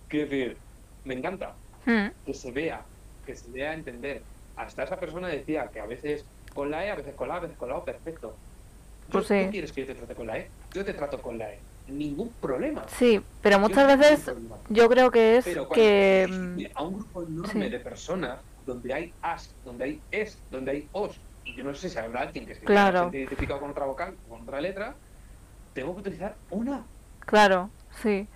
Quiero decir, me encanta Mm, que se vea, que se vea entender. Hasta esa persona decía que a veces con la E, a veces con la A, a veces con la O, perfecto. Pues sí. ¿Tú quieres que yo te trate con la E? Yo te trato con la E. Ningún problema. Sí, pero muchas veces yo creo que es Pero que... mm, a un grupo enorme sí. de personas donde hay as, donde hay es, donde hay os, y yo no sé si habrá alguien que se Claro. identificado con otra vocal, con otra letra, tengo que utilizar una. Claro, sí.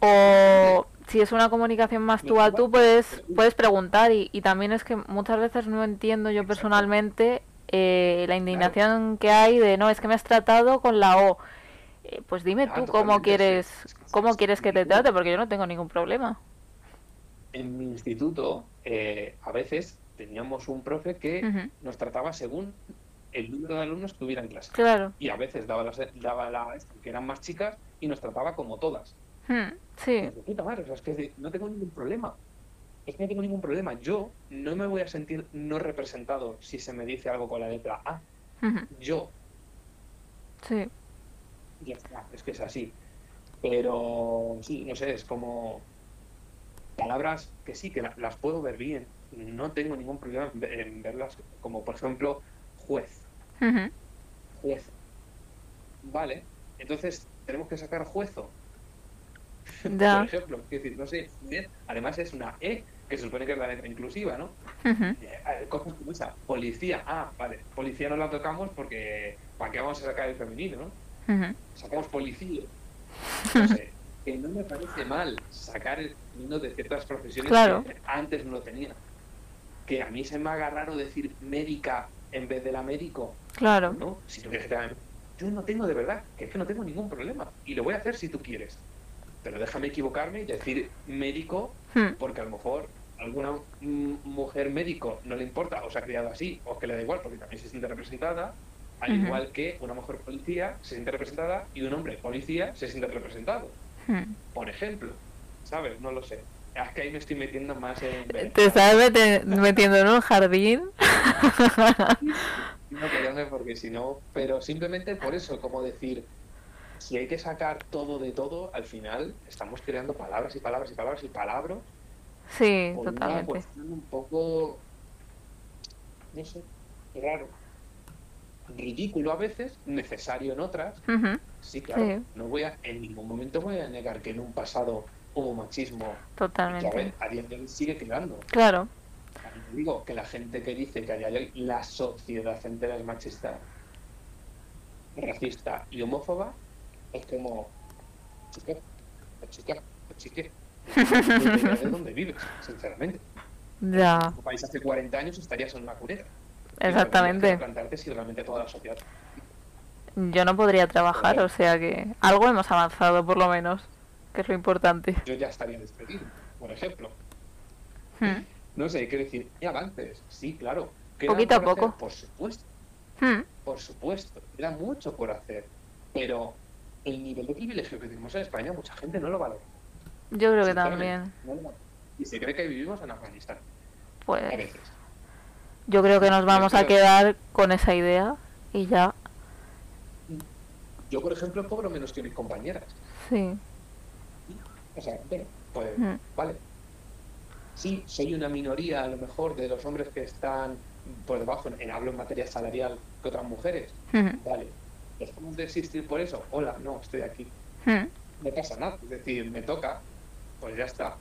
O si es una comunicación más tú a tú, puedes, puedes preguntar y, y también es que muchas veces no entiendo yo personalmente eh, la indignación que hay de no, es que me has tratado con la O. Eh, pues dime Ah, tú cómo quieres, cómo es quieres que te trate, porque yo no tengo ningún problema. En mi instituto, eh, a veces teníamos un profe que nos trataba según el número de alumnos que hubiera en clase. Claro. Y a veces daba las, daba la, que eran más chicas y nos trataba como todas. Hmm, Sí, Pues de puta madre, o sea, es que no tengo ningún problema. Es que no tengo ningún problema. Yo no me voy a sentir no representado si se me dice algo con la letra A. Yo, sí, ya está, es que es así. Pero sí, no sé, es como palabras que sí, que la- las puedo ver bien. No tengo ningún problema en, en verlas como, por ejemplo, juez. Juez. Vale, entonces tenemos que sacar juezo. Por ejemplo, quiero decir, no sé, además es una E, que se supone que es la letra inclusiva, ¿no? ujú, Eh, eh, cosas como esa. Policía, ah, vale, policía no la tocamos porque ¿para qué vamos a sacar el femenino, no? Sacamos policía. No sé, que no me parece mal sacar el femenino de ciertas profesiones Claro. que antes no lo tenía. Que a mí se me haga raro decir médica en vez de la médico, Claro, ¿no? Si tú quieres yo no tengo de verdad, que es que no tengo ningún problema. Y lo voy a hacer si tú quieres. Pero déjame equivocarme y decir médico hmm, porque a lo mejor alguna mujer médico no le importa o se ha criado así o que le da igual porque también se siente representada, al Ujú. igual que una mujer policía se siente representada y un hombre policía se siente representado, hmm. por ejemplo, ¿sabes? No lo sé. Es que ahí me estoy metiendo más en... Te estás metiendo en un jardín. No callarme porque si no, pero simplemente por eso, como decir, si hay que sacar todo de todo, al final estamos creando palabras y palabras y palabras y palabras Sí, por una totalmente. cuestión un poco, no sé, raro. Ridículo a veces, necesario en otras. Sí, claro. Sí. No voy a, en ningún momento voy a negar que en un pasado hubo machismo y que a, Totalmente. a día de hoy sigue quedando. Claro, digo que la gente que dice que a día de hoy la sociedad entera es machista, racista y homófoba, es como, chica, chica, depende de dónde vives, sinceramente. ya, tu país hace 40 años estarías en una cuneta. Y exactamente. plantearte si realmente toda la sociedad. Yo no podría trabajar, o sea que algo hemos avanzado por lo menos, que es lo importante. Yo ya estaría despedido, por ejemplo. Hmm, No sé, quiero decir, hay avances, sí, claro. ¿Queda Poquito a hacer? poco. Por supuesto, hmm, por supuesto. Queda mucho por hacer. Pero el nivel de privilegio que tenemos en España, mucha gente no lo valora. Yo creo que también. no lo valora. Y se cree que vivimos en Afganistán, a Pues veces. yo creo que nos vamos a quedar con esa idea y ya, Yo, por ejemplo, cobro menos que mis compañeras. sí. O sea, bueno, pues, vale. Sí, soy una minoría, a lo mejor, de los hombres que están por debajo, en, hablo en materia salarial, que otras mujeres. Vale. ¿Dejamos de existir por eso? Hola, no, estoy aquí. hmm, No pasa nada. Es decir, me toca, pues ya está.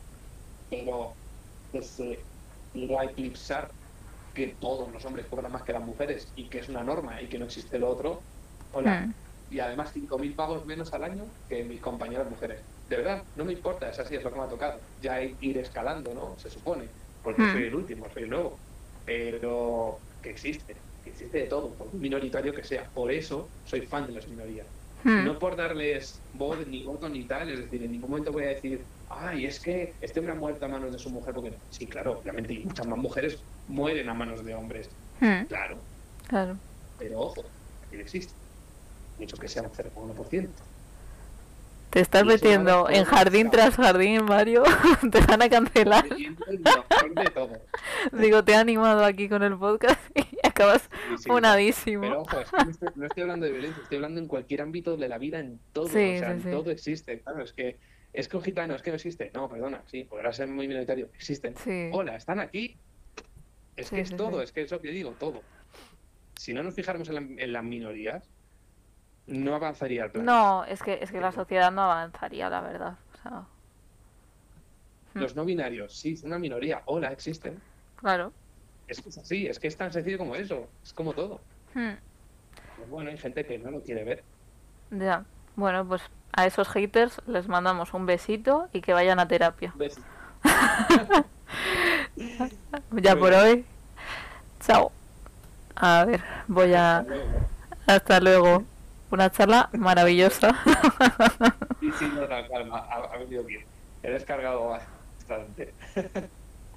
Pero que se a eclipsar que todos los hombres cobran más que las mujeres y que es una norma y que no existe lo otro. Hola. Y además 5.000 pagos menos al año que mis compañeras mujeres. De verdad, no me importa, es así, es lo que me ha tocado. Ya ir escalando, ¿no? Se supone. Porque Hmm. soy el último, soy el nuevo. Pero que existe, que existe de todo, por minoritario que sea. Por eso soy fan de las minorías. hmm. No por darles voz ni voto ni tal, es decir, en ningún momento voy a decir, ay, es que este hombre ha muerto a manos de su mujer, porque sí, claro, obviamente, y muchas más mujeres mueren a manos de hombres, Hmm, claro, Claro. pero ojo, también existe, mucho que sea un 0,1%. Te estás metiendo en jardín tras jardín, Mario. Te van a cancelar. Leyendo el mejor de todo. Digo, te he animado aquí con el podcast y acabas funadísimo. Pero ojo, es que no, estoy, hablando de violencia, estoy hablando en cualquier ámbito de la vida, en todo. o sea, en todo existe. Claro, es que es que un gitano es que no existe. No, perdona, sí, podrá ser muy minoritario. Existen. Hola, están aquí. Es que es todo, es que es lo que digo, todo. Si no nos fijáramos en, las minorías, no avanzaría el plan. No, es que, es que la sociedad no avanzaría, la verdad. O sea... Los no binarios, sí, es una minoría. Hola, existen. Claro. Es que es así, es que es tan sencillo como eso. Es como todo. Hmm. Pues bueno, hay gente que no lo quiere ver. Ya. Bueno, pues a esos haters les mandamos un besito y que vayan a terapia. ya por hoy. Chao. A ver, voy a... Hasta luego. Una charla maravillosa. sí, sí, no, calma, ha, ha venido bien. He descargado bastante.